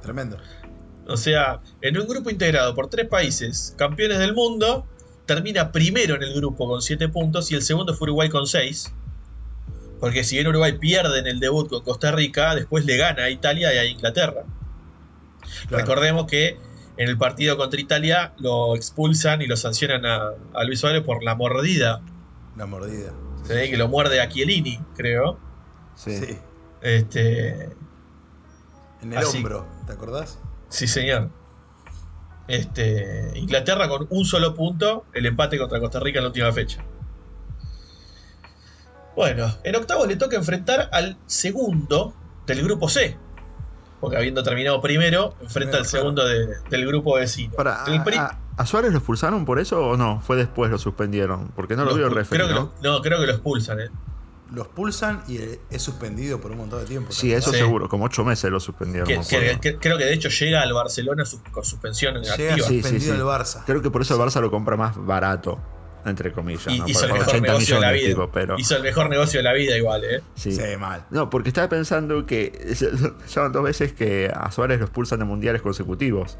Tremendo.
O sea, en un grupo integrado por tres países campeones del mundo, termina primero en el grupo con 7 puntos y el segundo fue Uruguay con 6. Porque si bien Uruguay pierde en el debut con Costa Rica, después le gana a Italia y a Inglaterra.
Claro.
Recordemos que en el partido contra Italia lo expulsan y lo sancionan a, a Luis Suárez por la mordida.
La mordida.
¿sí? Que lo muerde a Chiellini, creo.
Sí.
Sí.
Este,
En el
Así.
hombro, ¿te acordás?
sí, señor. Este, Inglaterra con un solo punto, el empate contra Costa Rica en la última fecha. Bueno, en octavos le toca enfrentar al segundo del grupo C. Porque habiendo terminado primero, enfrenta
Primero,
al segundo de- del grupo vecino.
Para,
El pri-
a, a Suárez lo expulsaron por eso o no? Fue después lo suspendieron. Porque no lo, vio el
expu-
referee,
creo que
¿no?
lo- no, creo que lo expulsan, ¿eh?
Lo expulsan y es suspendido por un montón de tiempo.
Sí,
¿te
eso?
Sí.
seguro. Como ocho meses lo suspendieron.
Que-
me
que-
acuerdo.
que- creo que de hecho llega al Barcelona con suspensión
Llega
activa.
Sí, sí,
suspendido
sí.
el Barça.
Creo que por eso el Barça lo compra más barato, entre comillas.
Y-
¿no?
hizo
Por-
el mejor negocio de la vida.
tipo, pero,
Hizo el mejor negocio de la vida igual, ¿eh?
sí.
Sí, mal.
No, porque estaba pensando que ya van dos veces que a Suárez lo expulsan de mundiales consecutivos.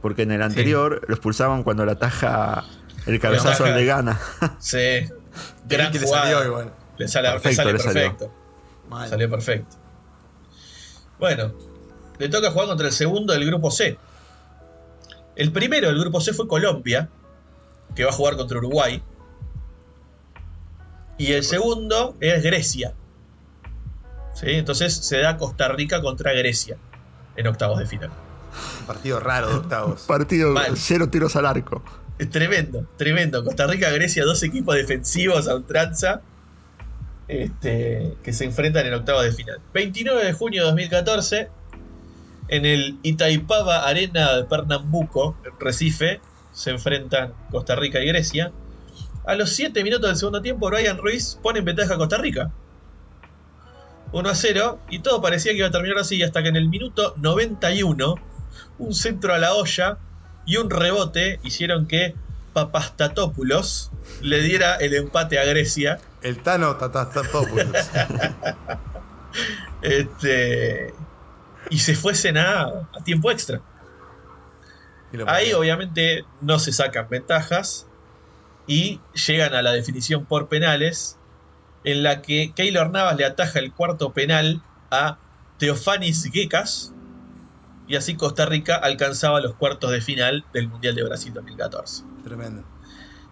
Porque en el anterior lo expulsaban cuando la taja el cabezazo le gana.
Sí.
Gran
Gran
que le
jugada.
salió igual.
Le sale, le
Perfecto,
sale
le salió.
perfecto. Salió perfecto. Bueno, le toca jugar contra el segundo del grupo C. El primero del grupo C fue Colombia, que va a jugar contra Uruguay. Y el segundo es Grecia. ¿Sí? Entonces se da Costa Rica contra Grecia en octavos de final.
Un partido raro de octavos.
Partido
Mal.
cero tiros al arco.
Es tremendo, tremendo. Costa Rica, Grecia, dos equipos defensivos a ultranza este, que se enfrentan en octavos de final. 29 de junio de 2014, en el Itaipava Arena de Pernambuco, en Recife, se enfrentan Costa Rica y Grecia. A los 7 minutos del segundo tiempo, Brian Ruiz pone en ventaja a Costa Rica. 1 a 0, y todo parecía que iba a terminar así, hasta que en el minuto 91, un centro a la olla y un rebote hicieron que Papastatopoulos le diera el empate a Grecia.
El Tano Tatatopoulos.
Este, y se fuesen a, a tiempo extra. Ahí obviamente no se sacan ventajas y llegan a la definición por penales en la que Keylor Navas le ataja el cuarto penal a Teofanis Gekas y así Costa Rica alcanzaba los cuartos de final del Mundial de Brasil 2014.
Tremendo.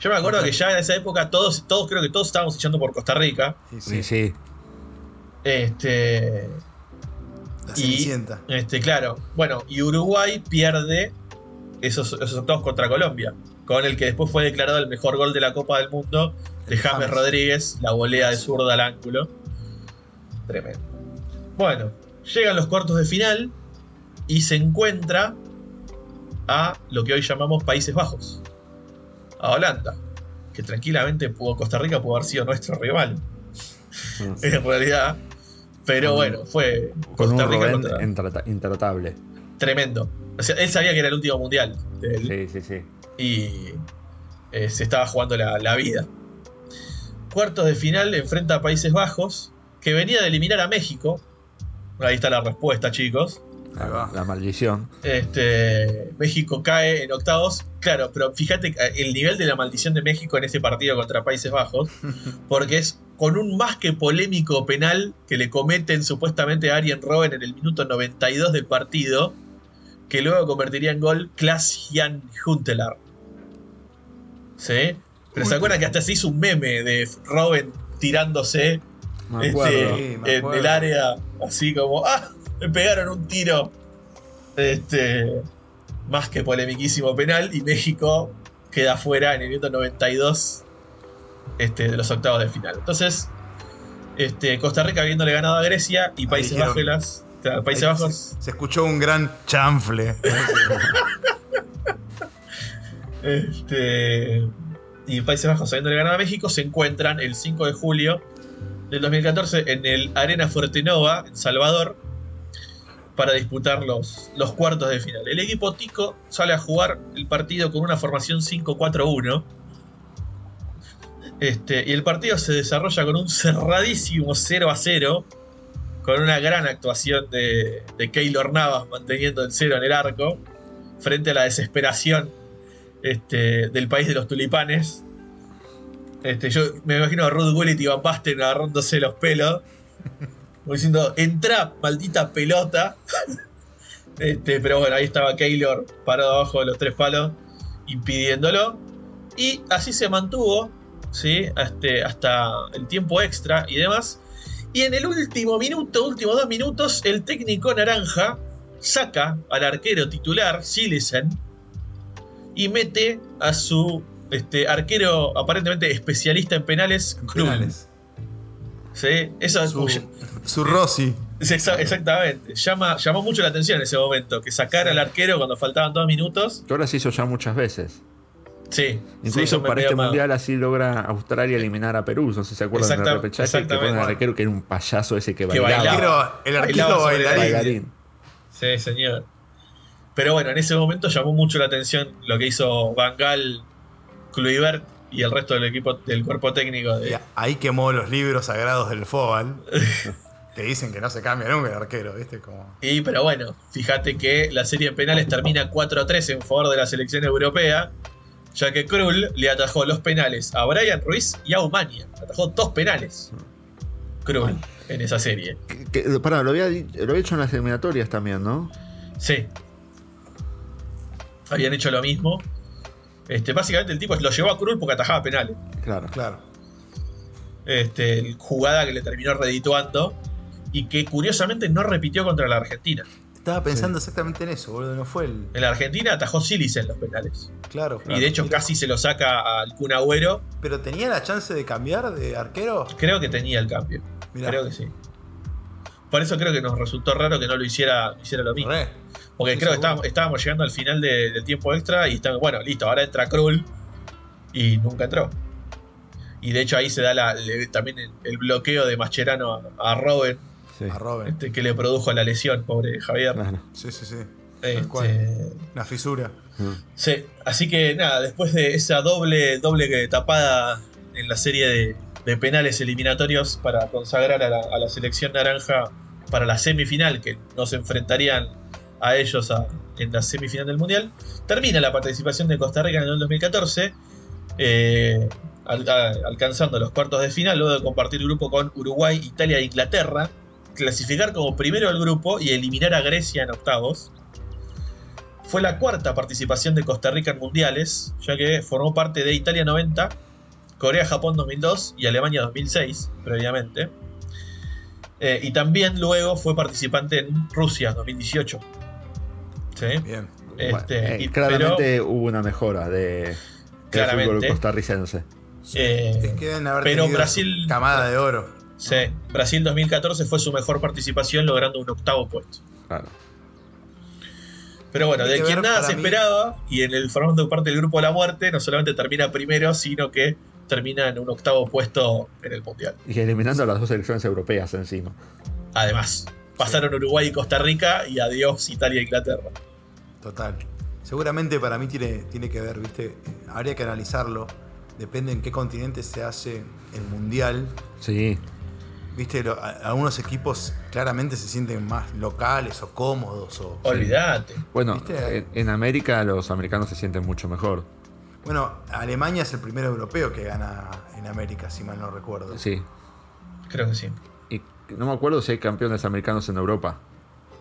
Yo me acuerdo que ya en esa época todos, todos creo que todos estábamos echando por Costa Rica.
Sí,
sí,
sí.
Este,
la
y- este, claro. Bueno, y Uruguay pierde esos, esos octavos contra Colombia, con el que después fue declarado el mejor gol de la Copa del Mundo de James
James.
Rodríguez, la volea de zurda al ángulo. Tremendo. Bueno, llegan los cuartos de final y se encuentra a lo que hoy llamamos Países Bajos, a Holanda, que tranquilamente pudo, Costa Rica pudo haber sido nuestro rival, en realidad. Pero
Con-
bueno, fue
Con un
Costa Rica
Robén
contra-
intrata- intratable.
tremendo. O sea, él sabía que era el último mundial de él
Sí, sí, sí.
y eh, se estaba jugando la, la vida. Cuartos de final enfrenta a Países Bajos, que venía de eliminar a México. Ahí está la respuesta, chicos.
La maldición.
Este, México cae en octavos. Claro, pero fíjate el nivel de la maldición de México en ese partido contra Países Bajos, porque es con un más que polémico penal que le cometen supuestamente a Arjen Robben en el minuto 92 del partido, que luego convertiría en gol Klaas-Jan Huntelaar. ¿Sí? Pero se acuerdan que hasta se hizo un meme de Robben tirándose
Me
este,
acuerdo.
Sí, me
en el área, así como, ¡ah! Me pegaron un tiro. Este, más que polemiquísimo penal, y México queda fuera en el minuto 92 este, de los octavos de final. Entonces, este, Costa Rica habiéndole ganado a Grecia y Países
dijeron-
Bajos. claro, Países
Ahí
Bajos.
Se, se escuchó un gran chanfle.
Este, y Países Bajos, habiéndole ganado a México, se encuentran el 5 de julio del 2014 en el Arena Fuertenova, en Salvador, para disputar los, los cuartos de final. El equipo Tico sale a jugar el partido con una formación 5-4-1. Este, y el partido se desarrolla con un cerradísimo 0 a 0. con una gran actuación de, de Keylor Navas manteniendo el cero en el arco, frente a la desesperación este, del país de los tulipanes. Este, yo me imagino a Ruth Gullit y Van Basten agarrándose los pelos, como diciendo, entra, maldita pelota. Este, pero bueno, ahí estaba Keylor parado abajo de los tres palos, impidiéndolo. Y así se mantuvo, ¿sí? Este, hasta el tiempo extra y demás. Y en el último minuto, últimos dos minutos, el técnico naranja saca al arquero titular, Silesen, y mete a su este, arquero aparentemente especialista en penales.
Penales.
¿Sí? Eso
Su, su Rossi.
Sí, exa- Exactamente. Llama, llamó mucho la atención en ese momento. Que sacara al arquero cuando faltaban dos minutos.
Que ahora se hizo ya muchas veces.
Sí.
Incluso para este mundial así logra Australia eliminar a Perú. No sé si se acuerdan
Exacta-
del repechaje que ponen al arquero que era un payaso ese que
Que
bailaba.
El arquero, el arquero bailarín.
Bailarín.
Sí, señor. Pero bueno, en ese momento llamó mucho la atención lo que hizo Van Gaal, Kluivert y el resto del equipo del cuerpo técnico de,
Y ahí quemó los libros sagrados del fútbol. que dicen que no se cambia nunca el arquero, ¿viste? Como...
Y pero bueno, fíjate que la serie de penales termina 4 a 3 en favor de la selección europea, ya que Krul le atajó los penales a Brian Ruiz y a Umania. Atajó dos penales. Krul en esa serie.
Que- que- pará, lo había, lo había hecho en las eliminatorias también, ¿no?
Sí. Habían hecho lo mismo. Este, básicamente el tipo lo llevó a Krul porque atajaba penales.
Claro.
Claro.
Este, jugada que le terminó redituando y que curiosamente no repitió contra la Argentina.
Estaba pensando exactamente en eso, boludo. No fue el.
En la Argentina atajó Silis en los penales.
Claro.
Y de hecho casi se lo saca al Kun Agüero.
Pero tenía la chance de cambiar de arquero.
Creo que tenía el cambio.
Mirá.
Creo que sí. Por eso creo que nos resultó raro que no lo hiciera, hiciera lo mismo.
Re.
Porque creo que estábamos, estábamos llegando al final de- del tiempo extra y estamos, bueno, listo, ahora entra Krull y nunca entró. Y de hecho ahí se da la- le- también el, el bloqueo de Mascherano a, a Robben,
Sí.
A Robin.
este, que le produjo la lesión, pobre Javier.
Claro.
Sí, sí, sí.
Este,
cual. Una fisura.
Mm.
sí, así que nada, después de esa doble, doble tapada en la serie de, de penales eliminatorios para consagrar a la, a la selección naranja para la semifinal, que nos enfrentarían a ellos en la semifinal del Mundial, termina la participación de Costa Rica en el 2014, eh, al- alcanzando los cuartos de final, luego de compartir grupo con Uruguay, Italia e Inglaterra, clasificar como primero del grupo y eliminar a Grecia en octavos. Fue la cuarta participación de Costa Rica en mundiales, ya que formó parte de Italia 90, Corea-Japón 2002 y Alemania 2006, previamente. Eh, y también luego fue participante en Rusia 2018. ¿Sí?
Bien.
Este,
Bueno, eh,
y-
claramente hubo una mejora de, del
Claramente.
fútbol costarricense.
Eh,
Es que deben haber
pero Brasil-
camada de oro.
sí, Brasil 2014 fue su mejor participación logrando un octavo puesto.
Claro.
Pero bueno,
Hay
de quien nada se
mí-
esperaba, y en el formando parte del grupo de la muerte, no solamente termina primero, sino que termina en un octavo puesto en el Mundial.
Y eliminando a las dos selecciones europeas encima.
Además, pasaron Uruguay y Costa Rica y adiós Italia e Inglaterra.
Total. Seguramente para mí tiene, tiene que ver, ¿viste? Habría que analizarlo. Depende en qué continente se hace el mundial.
Sí.
¿Viste? Lo- a- algunos equipos claramente se sienten más locales o cómodos. O,
Olvídate.
Bueno,
¿Viste?
en, en América los americanos se sienten mucho mejor.
Bueno, Alemania es el primer europeo que gana en América, si mal no recuerdo.
Sí.
Creo que sí.
Y no me acuerdo si hay campeones americanos en Europa.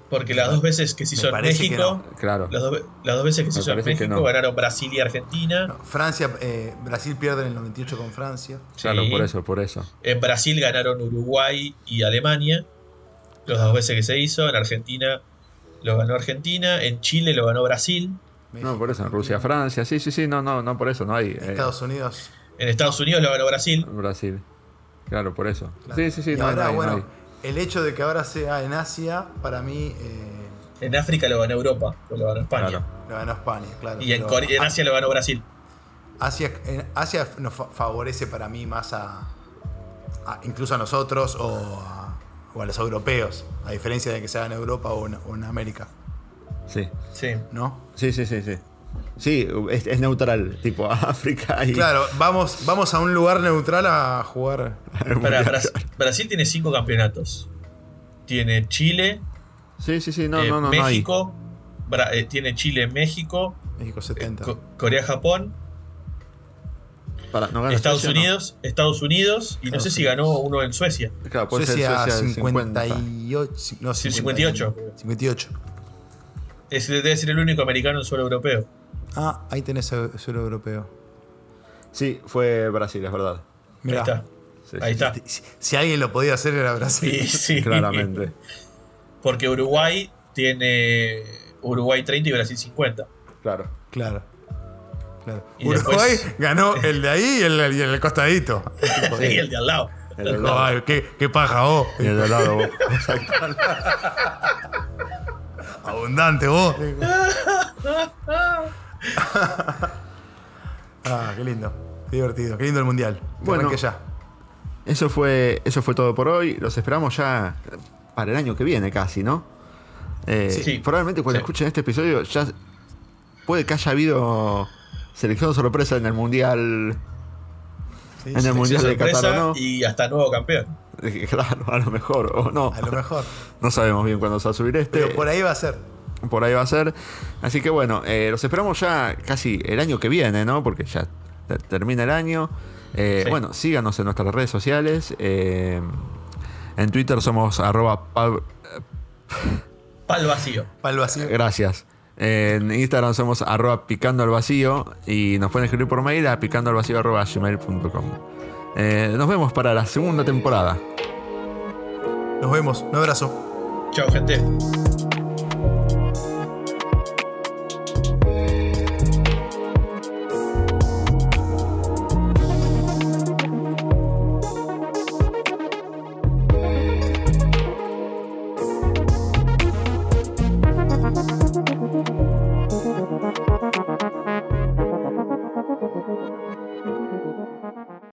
Porque las dos veces que se hizo en México,
Claro.
las, dos, ve- las dos veces que se
Me
hizo en México
no.
ganaron Brasil y Argentina.
No, Francia, eh, Brasil pierde en el 98 con Francia.
Claro, por eso, por eso.
En Brasil ganaron Uruguay y Alemania. Las dos veces que se hizo. En Argentina lo ganó Argentina. En Chile lo ganó Brasil.
No, por eso, en Rusia, Francia, sí, sí, sí, no, no, no, por eso, no hay. eh,
Estados Unidos.
En Estados Unidos lo ganó Brasil.
Brasil. Claro, por eso.
claro.
Sí, sí, sí,
Y
no,
ahora,
no hay, no
bueno,
hay.
El hecho de que ahora sea en Asia, para mí, eh,
En África lo ganó Europa. o lo ganó España.
Claro.
lo ganó España, claro.
Y en,
pero
Core- en Asia lo ganó Brasil.
Asia, en Asia nos fa- favorece para mí más a, a- incluso a nosotros o a, o a los europeos, a diferencia de que sea en Europa o en, o en América,
Sí,
Sí.
¿no?
sí, sí, sí. Sí, sí es, es neutral, tipo África y.
Claro, vamos, vamos a un lugar neutral a jugar.
Para, Brasil tiene cinco campeonatos. tiene Chile,
Sí, sí, sí, no,
eh,
no, no.
México, Bra- eh, tiene Chile, México,
México
eh,
70.
Co- Corea, Japón,
Para, ¿no gana
Estados
Suecia, no?
Unidos, Estados Unidos y no sé si ganó uno en Suecia.
Claro, puede ser
Suecia,
Suecia del
58. No,
Sí,
58.
58.
58.
Ese debe ser el único americano en suelo europeo.
Ah, ahí tenés el suelo europeo.
Sí, fue Brasil, es verdad.
Mirá.
Ahí está.
Sí,
Ahí
sí,
está.
Si, si alguien lo podía hacer era Brasil.
Sí, sí.
Claramente.
Porque Uruguay tiene Uruguay 30 y Brasil 50.
Claro.
Claro. claro.
Y
Uruguay
después-
ganó el de ahí y el, y el costadito.
Sí, el de al lado.
El de al lado.
Ay, qué, qué paja vos.
Y el de al lado, vos.
Abundante vos. ah, qué lindo. Qué divertido. Qué lindo el mundial. Que
Bueno.
arranque ya.
Eso fue, eso fue todo por hoy. Los esperamos ya para el año que viene casi, ¿no? Eh,
Sí.
Probablemente cuando
Sí.
escuchen este episodio ya puede que haya habido selección sorpresa en el Mundial.
Sí,
en el Mundial de Qatar o no.
y hasta nuevo campeón.
Claro, a lo mejor, o no.
A lo mejor.
No sabemos bien cuándo se va a subir este.
Pero por ahí va a ser.
Por ahí va a ser. Así que bueno, eh, los esperamos ya casi el año que viene, ¿no? Porque ya te- termina el año. Eh,
Sí.
Bueno, síganos en nuestras redes sociales. eh, en Twitter somos arroba
Pal vacío.
Vacío.
Gracias. En Instagram somos arroba picando al vacío y nos pueden escribir por mail a picando al vacío arroba gmail.com. Eh, nos vemos para la segunda temporada.
Nos vemos. Un abrazo.
Chao, gente.